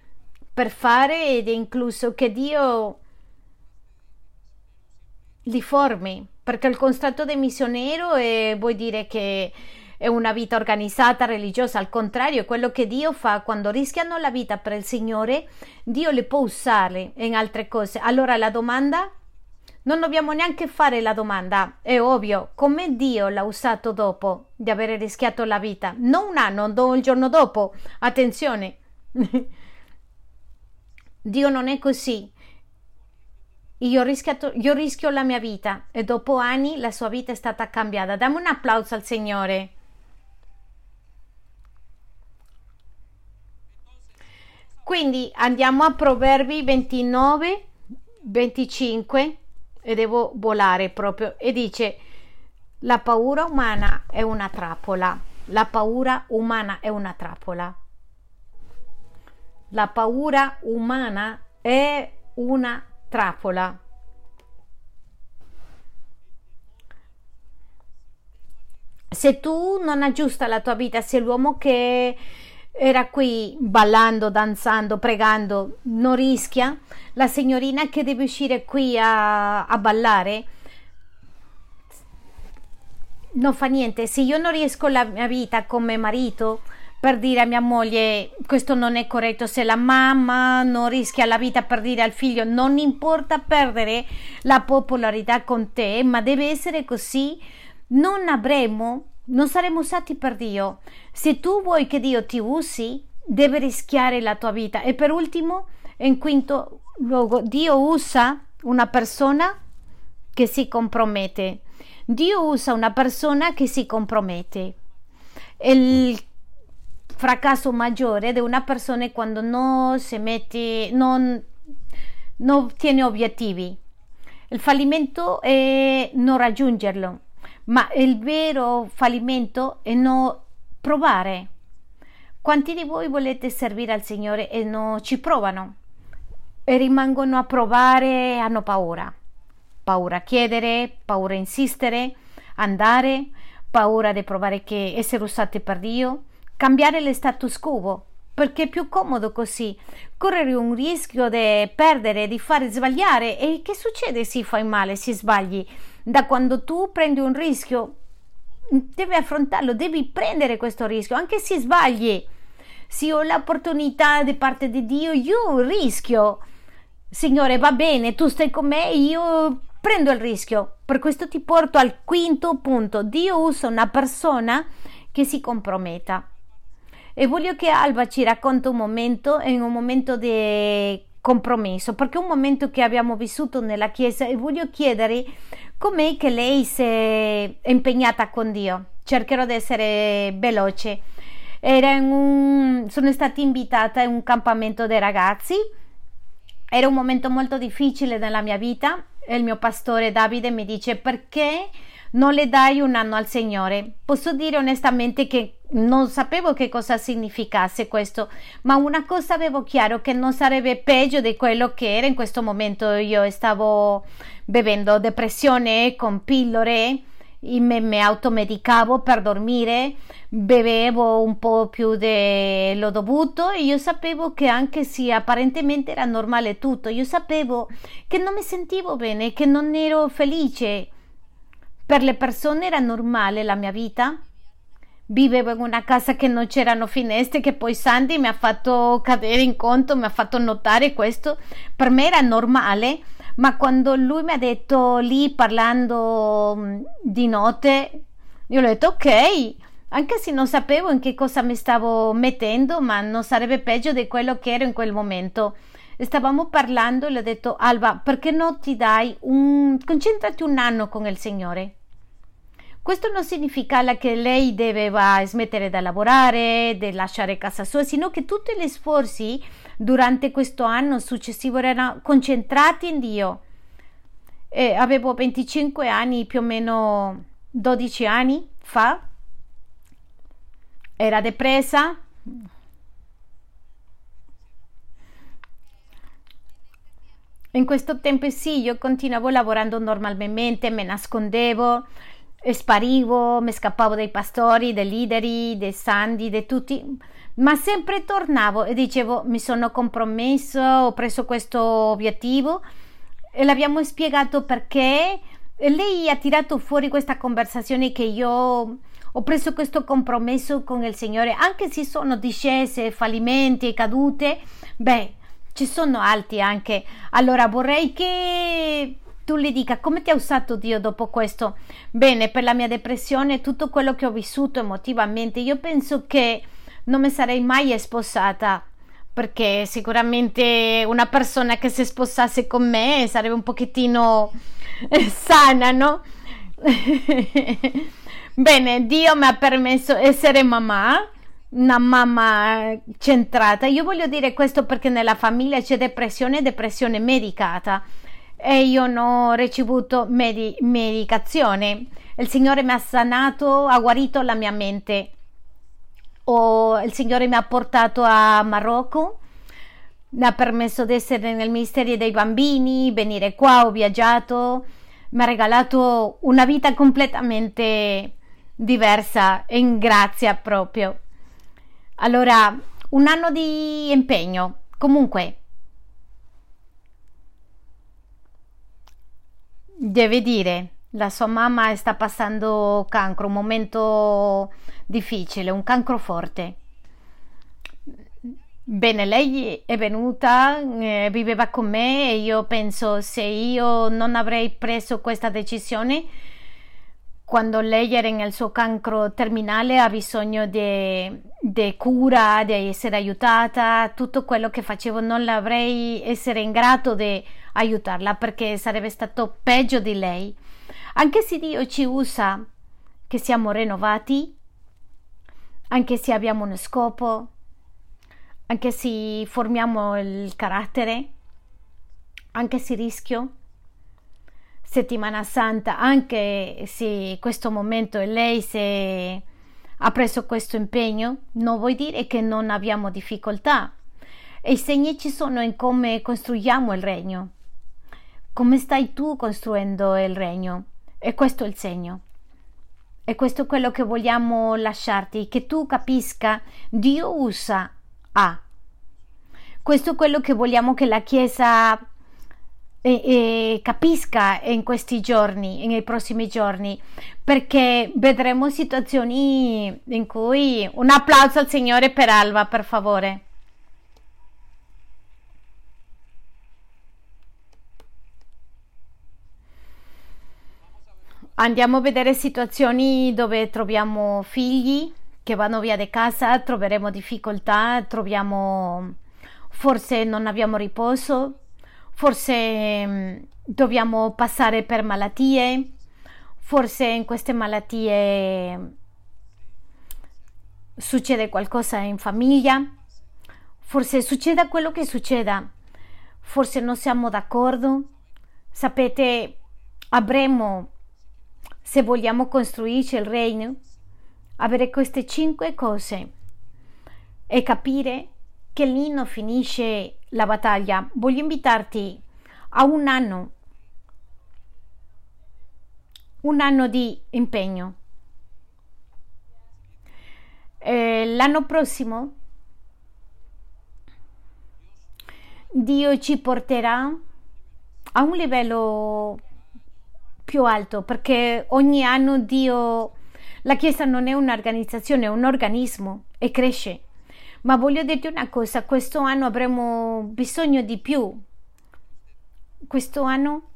per fare ed è incluso che Dio li formi, perché il contratto di missionero è, vuol dire che è una vita organizzata, religiosa, al contrario, quello che Dio fa quando rischiano la vita per il Signore, Dio le può usare in altre cose. Allora la domanda non dobbiamo neanche fare la domanda, è ovvio, come Dio l'ha usato dopo di aver rischiato la vita, non un anno, non il giorno dopo. Attenzione, Dio non è così. Io, io rischio la mia vita e dopo anni la sua vita è stata cambiata. Dammi un applauso al Signore. Quindi andiamo a Proverbi 29, 25 e devo volare proprio. E dice la paura umana è una trappola. La paura umana è una trappola. La paura umana è una trappola. Se tu non aggiusta la tua vita se l'uomo che era qui ballando, danzando, pregando, non rischia? La signorina che deve uscire qui a, a ballare non fa niente. Se io non riesco la mia vita come marito per dire a mia moglie questo non è corretto, se la mamma non rischia la vita per dire al figlio non importa perdere la popolarità con te, ma deve essere così, non avremo, non saremo usati per Dio. Se tu vuoi che Dio ti usi, deve rischiare la tua vita. E per ultimo, in quinto luogo, Dio usa una persona che si compromette. Dio usa una persona che si compromette. Il fracasso maggiore di una persona è quando non si mette, non, non ottiene obiettivi. Il fallimento è non raggiungerlo, ma il vero fallimento è non provare. Quanti di voi volete servire al Signore e non ci provano? E rimangono a provare e hanno paura. Paura a chiedere, paura a insistere, andare, paura di provare che essere usati per Dio cambiare lo status quo perché è più comodo così correre un rischio di perdere, di fare sbagliare e che succede se fai male, se sbagli da quando tu prendi un rischio devi affrontarlo, devi prendere questo rischio anche se sbagli se ho l'opportunità di parte di Dio io rischio. Signore va bene tu stai con me io prendo il rischio. Per questo ti porto al quinto punto. Dio usa una persona che si comprometta. E voglio che Alba ci racconti un momento, in un momento di compromesso, perché è un momento che abbiamo vissuto nella Chiesa e voglio chiedere com'è che lei si è impegnata con Dio. Cercherò di essere veloce. Un, sono stata invitata in un campamento dei ragazzi. Era un momento molto difficile nella mia vita. Il mio pastore Davide mi dice perché non le dai un anno al Signore. Posso dire onestamente che non sapevo che cosa significasse questo, ma una cosa avevo chiaro che non sarebbe peggio di quello che era in questo momento. Io stavo bevendo depressione con pillole, me, mi automedicavo per dormire, bevevo un po' più dello dovuto e io sapevo che anche se apparentemente era normale tutto, io sapevo che non mi sentivo bene, che non ero felice per le persone era normale la mia vita. Vivevo in una casa che non c'erano finestre, che poi Sandy mi ha fatto cadere in conto, mi ha fatto notare questo. Per me era normale, ma quando lui mi ha detto lì parlando mm, di notte, io ho detto ok, anche se non sapevo in che cosa mi stavo mettendo, ma non sarebbe peggio di quello che ero in quel momento. Stavamo parlando le ho detto Alba, perché non ti dai un... concentrati un anno con il Signore. Questo non significa che lei debba smettere di lavorare, di lasciare casa sua, sino che tutti gli sforzi durante questo anno successivo erano concentrati in Dio. E avevo 25 anni, più o meno 12 anni fa. Era depressa, In questo tempo sì, io continuavo lavorando normalmente, mi nascondevo, sparivo, mi scappavo dai pastori, dai leader, dei sandi, di tutti, ma sempre tornavo e dicevo mi sono compromesso, ho preso questo obiettivo e l'abbiamo spiegato perché e lei ha tirato fuori questa conversazione che io ho preso questo compromesso con il Signore, anche se sono discese, fallimenti cadute, beh, ci sono altri anche. Allora vorrei che tu le dica come ti ha usato Dio dopo questo. Bene, per la mia depressione, tutto quello che ho vissuto emotivamente, io penso che non mi sarei mai sposata perché sicuramente una persona che si sposasse con me sarebbe un pochettino sana, no? Bene, Dio mi ha permesso di essere mamma una mamma centrata. Io voglio dire questo perché nella famiglia c'è depressione depressione medicata e io non ho ricevuto medi- medicazione. Il Signore mi ha sanato, ha guarito la mia mente. O il Signore mi ha portato a Marocco, mi ha permesso di essere nel ministero dei bambini, venire qua, ho viaggiato, mi ha regalato una vita completamente diversa in grazia proprio. Allora, un anno di impegno. Comunque, deve dire, la sua mamma sta passando cancro, un momento difficile, un cancro forte. Bene, lei è venuta, eh, viveva con me e io penso se io non avrei preso questa decisione quando lei era nel suo cancro terminale ha bisogno di cura, di essere aiutata, tutto quello che facevo non l'avrei essere in grado di aiutarla perché sarebbe stato peggio di lei. Anche se Dio ci usa che siamo rinnovati, anche se abbiamo uno scopo, anche se formiamo il carattere, anche se rischio. Settimana Santa, anche se questo momento lei se ha preso questo impegno, non vuol dire che non abbiamo difficoltà. E i segni ci sono in come costruiamo il regno. Come stai tu costruendo il regno? E questo è il segno. E questo è quello che vogliamo lasciarti, che tu capisca, Dio usa A. Questo è quello che vogliamo che la Chiesa eh, capisca in questi giorni, nei prossimi giorni, perché vedremo situazioni in cui un applauso al Signore per Alba, per favore. Andiamo a vedere situazioni dove troviamo figli che vanno via di casa, troveremo difficoltà, troviamo forse non abbiamo riposo, forse mm, dobbiamo passare per malattie, forse in queste malattie succede qualcosa in famiglia, forse succeda quello che succeda, forse non siamo d'accordo. Sapete, avremo se vogliamo costruirci il regno, avere queste cinque cose e capire che non finisce la battaglia. Voglio invitarti a un anno, un anno di impegno. Eh, l'anno prossimo Dio ci porterà a un livello più alto perché ogni anno Dio, la Chiesa non è un'organizzazione, è un organismo e cresce. Ma voglio dirti una cosa, questo anno avremo bisogno di più. Questo anno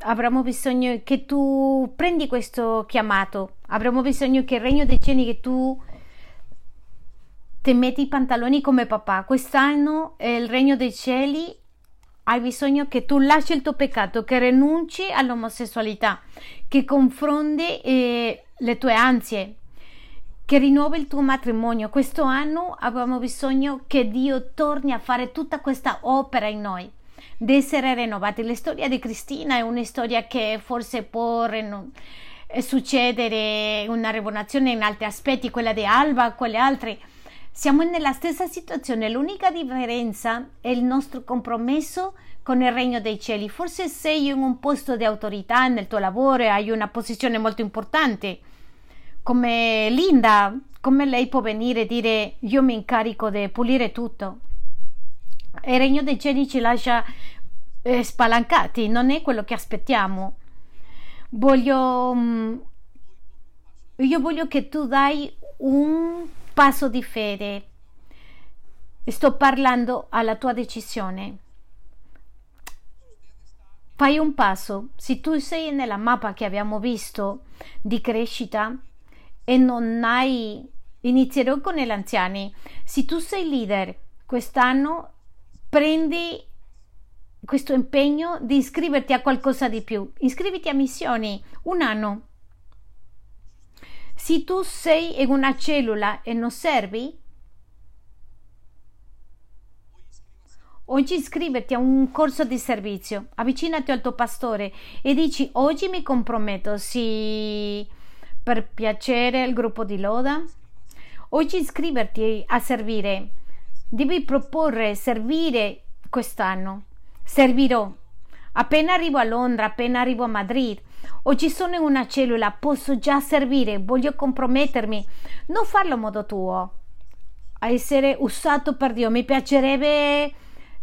avremo bisogno che tu prendi questo chiamato, avremo bisogno che il regno dei cieli che tu ti metti i pantaloni come papà. Quest'anno il regno dei cieli hai bisogno che tu lasci il tuo peccato, che rinunci all'omosessualità, che confronti eh, le tue ansie, che rinnovi il tuo matrimonio. Questo anno abbiamo bisogno che Dio torni a fare tutta questa opera in noi, di essere rinnovati. La storia di Cristina è una storia che forse può rinno- eh, succedere una rivoluzione in altri aspetti, quella di Alba, quelle altre siamo nella stessa situazione, l'unica differenza è il nostro compromesso con il regno dei cieli. Forse sei in un posto di autorità nel tuo lavoro e hai una posizione molto importante, come Linda, come lei può venire e dire io mi incarico di pulire tutto. Il regno dei cieli ci lascia eh, spalancati, non è quello che aspettiamo. Voglio, mm, io voglio che tu dai un passo di fede. Sto parlando alla tua decisione. Fai un passo. Se tu sei nella mappa che abbiamo visto di crescita e non hai inizierò con gli anziani. Se tu sei leader quest'anno, prendi questo impegno di iscriverti a qualcosa di più. Iscriviti a missioni un anno. Se tu sei in una cellula e non servi, oggi iscriverti a un corso di servizio, avvicinati al tuo pastore e dici oggi mi comprometto sì, per piacere al gruppo di loda. Oggi iscriverti a servire, devi proporre servire quest'anno. Servirò. Appena arrivo a Londra, appena arrivo a Madrid, o ci sono in una cellula, posso già servire, voglio compromettermi, non farlo a modo tuo, a essere usato per Dio. Mi piacerebbe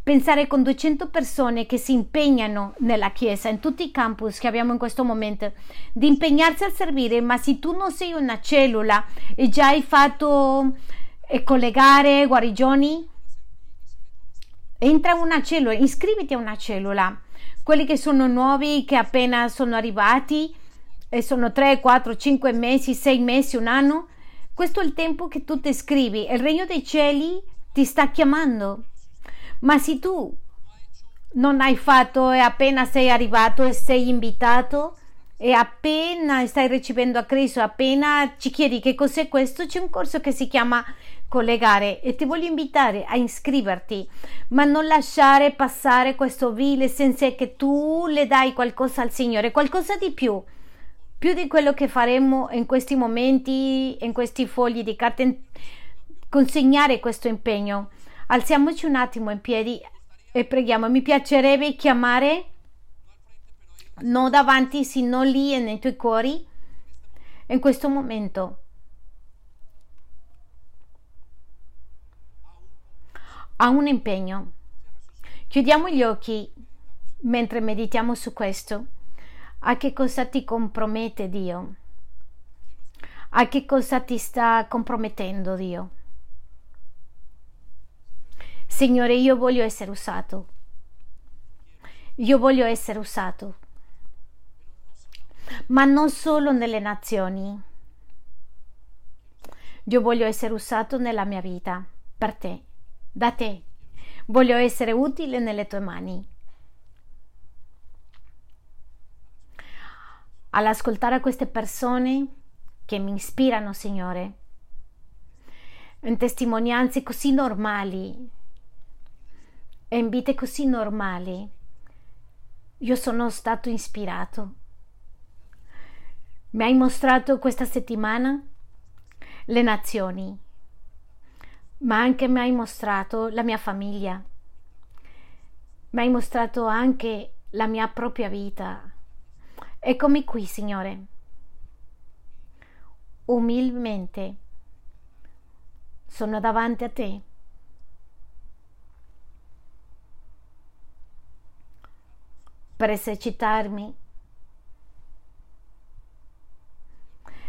pensare con 200 persone che si impegnano nella Chiesa, in tutti i campus che abbiamo in questo momento, di impegnarsi a servire, ma se tu non sei una cellula e già hai fatto e collegare guarigioni, entra in una cellula, iscriviti a una cellula. Quelli che sono nuovi, che appena sono arrivati, e sono 3, 4, 5 mesi, 6 mesi, un anno, questo è il tempo che tu ti scrivi. Il regno dei cieli ti sta chiamando. Ma se tu non hai fatto e appena sei arrivato e sei invitato e appena stai ricevendo a Cristo, appena ci chiedi che cos'è questo, c'è un corso che si chiama collegare e ti voglio invitare a iscriverti, ma non lasciare passare questo vile senza che tu le dai qualcosa al Signore, qualcosa di più, più di quello che faremo in questi momenti, in questi fogli di carta, consegnare questo impegno. Alziamoci un attimo in piedi e preghiamo. Mi piacerebbe chiamare non davanti, sino lì nei tuoi cuori in questo momento. A un impegno. Chiudiamo gli occhi mentre meditiamo su questo. A che cosa ti compromette Dio? A che cosa ti sta compromettendo Dio? Signore, io voglio essere usato. Io voglio essere usato. Ma non solo nelle nazioni. Io voglio essere usato nella mia vita, per te, da te. Voglio essere utile nelle tue mani. All'ascoltare queste persone che mi ispirano, Signore, in testimonianze così normali, e in vite così normali io sono stato ispirato. Mi hai mostrato questa settimana le nazioni, ma anche mi hai mostrato la mia famiglia, mi hai mostrato anche la mia propria vita. Eccomi qui, Signore, umilmente sono davanti a te per esercitarmi.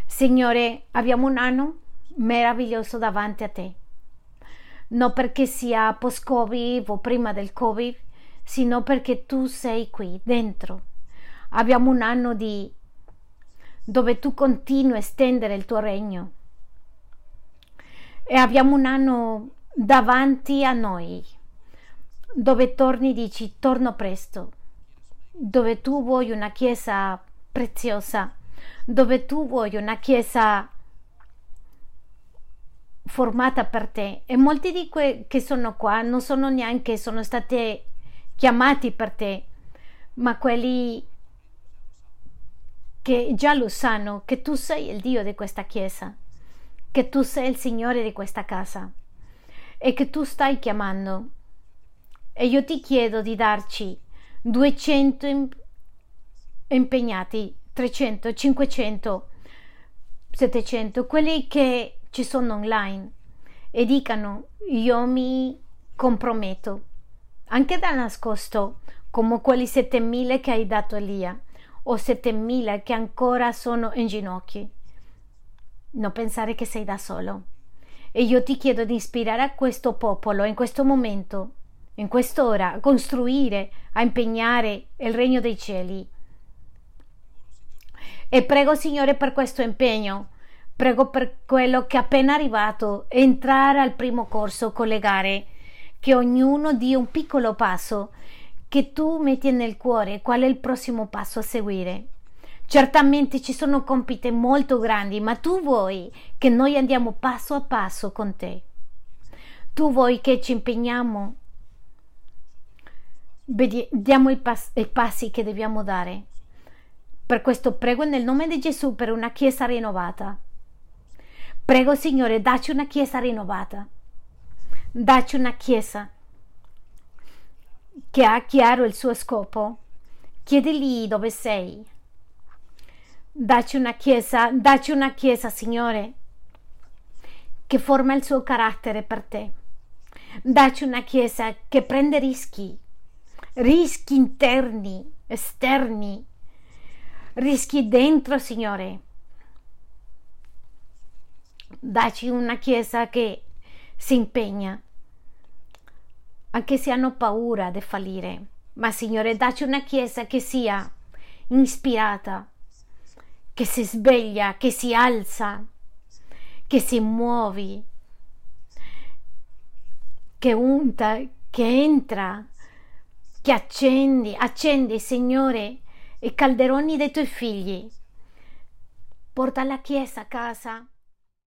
Signore, abbiamo un anno meraviglioso davanti a te. Non perché sia post-Covid o prima del Covid, sino perché tu sei qui dentro. Abbiamo un anno di dove tu continui a estendere il tuo regno. E abbiamo un anno davanti a noi, dove torni e dici torno presto dove tu vuoi una chiesa preziosa, dove tu vuoi una chiesa formata per te. E molti di quelli che sono qua non sono neanche sono stati chiamati per te ma quelli che già lo sanno che tu sei il Dio di questa chiesa che tu sei il Signore di questa casa e che tu stai chiamando. E io ti chiedo di darci 200 impegnati, 300, 500, 700, quelli che ci sono online e dicano io mi comprometto, anche da nascosto, come quelli 7000 che hai dato Elia o 7000 che ancora sono in ginocchio. Non pensare che sei da solo. E io ti chiedo di ispirare a questo popolo in questo momento in quest'ora a costruire, a impegnare il regno dei cieli. E prego Signore per questo impegno, prego per quello che è appena arrivato, entrare al primo corso, collegare, che ognuno dia un piccolo passo, che tu metti nel cuore qual è il prossimo passo a seguire. Certamente ci sono compiti molto grandi, ma tu vuoi che noi andiamo passo a passo con te. Tu vuoi che ci impegniamo diamo i, pas- i passi che dobbiamo dare. Per questo prego nel nome di Gesù per una chiesa rinnovata. Prego Signore, dacci una chiesa rinnovata. Dacci una chiesa che ha chiaro il suo scopo. Chiedili dove sei. Dacci una chiesa, dacci una chiesa, Signore, che forma il suo carattere per te. Dacci una chiesa che prende rischi, rischi interni, esterni, rischi dentro, Signore. Dacci una chiesa che si impegna anche se hanno paura di fallire. Ma Signore, dacci una Chiesa che sia ispirata, che si sveglia, che si alza, che si muove, che unta, che entra, che accendi, accendi, Signore, i calderoni dei tuoi figli. Porta la Chiesa a casa.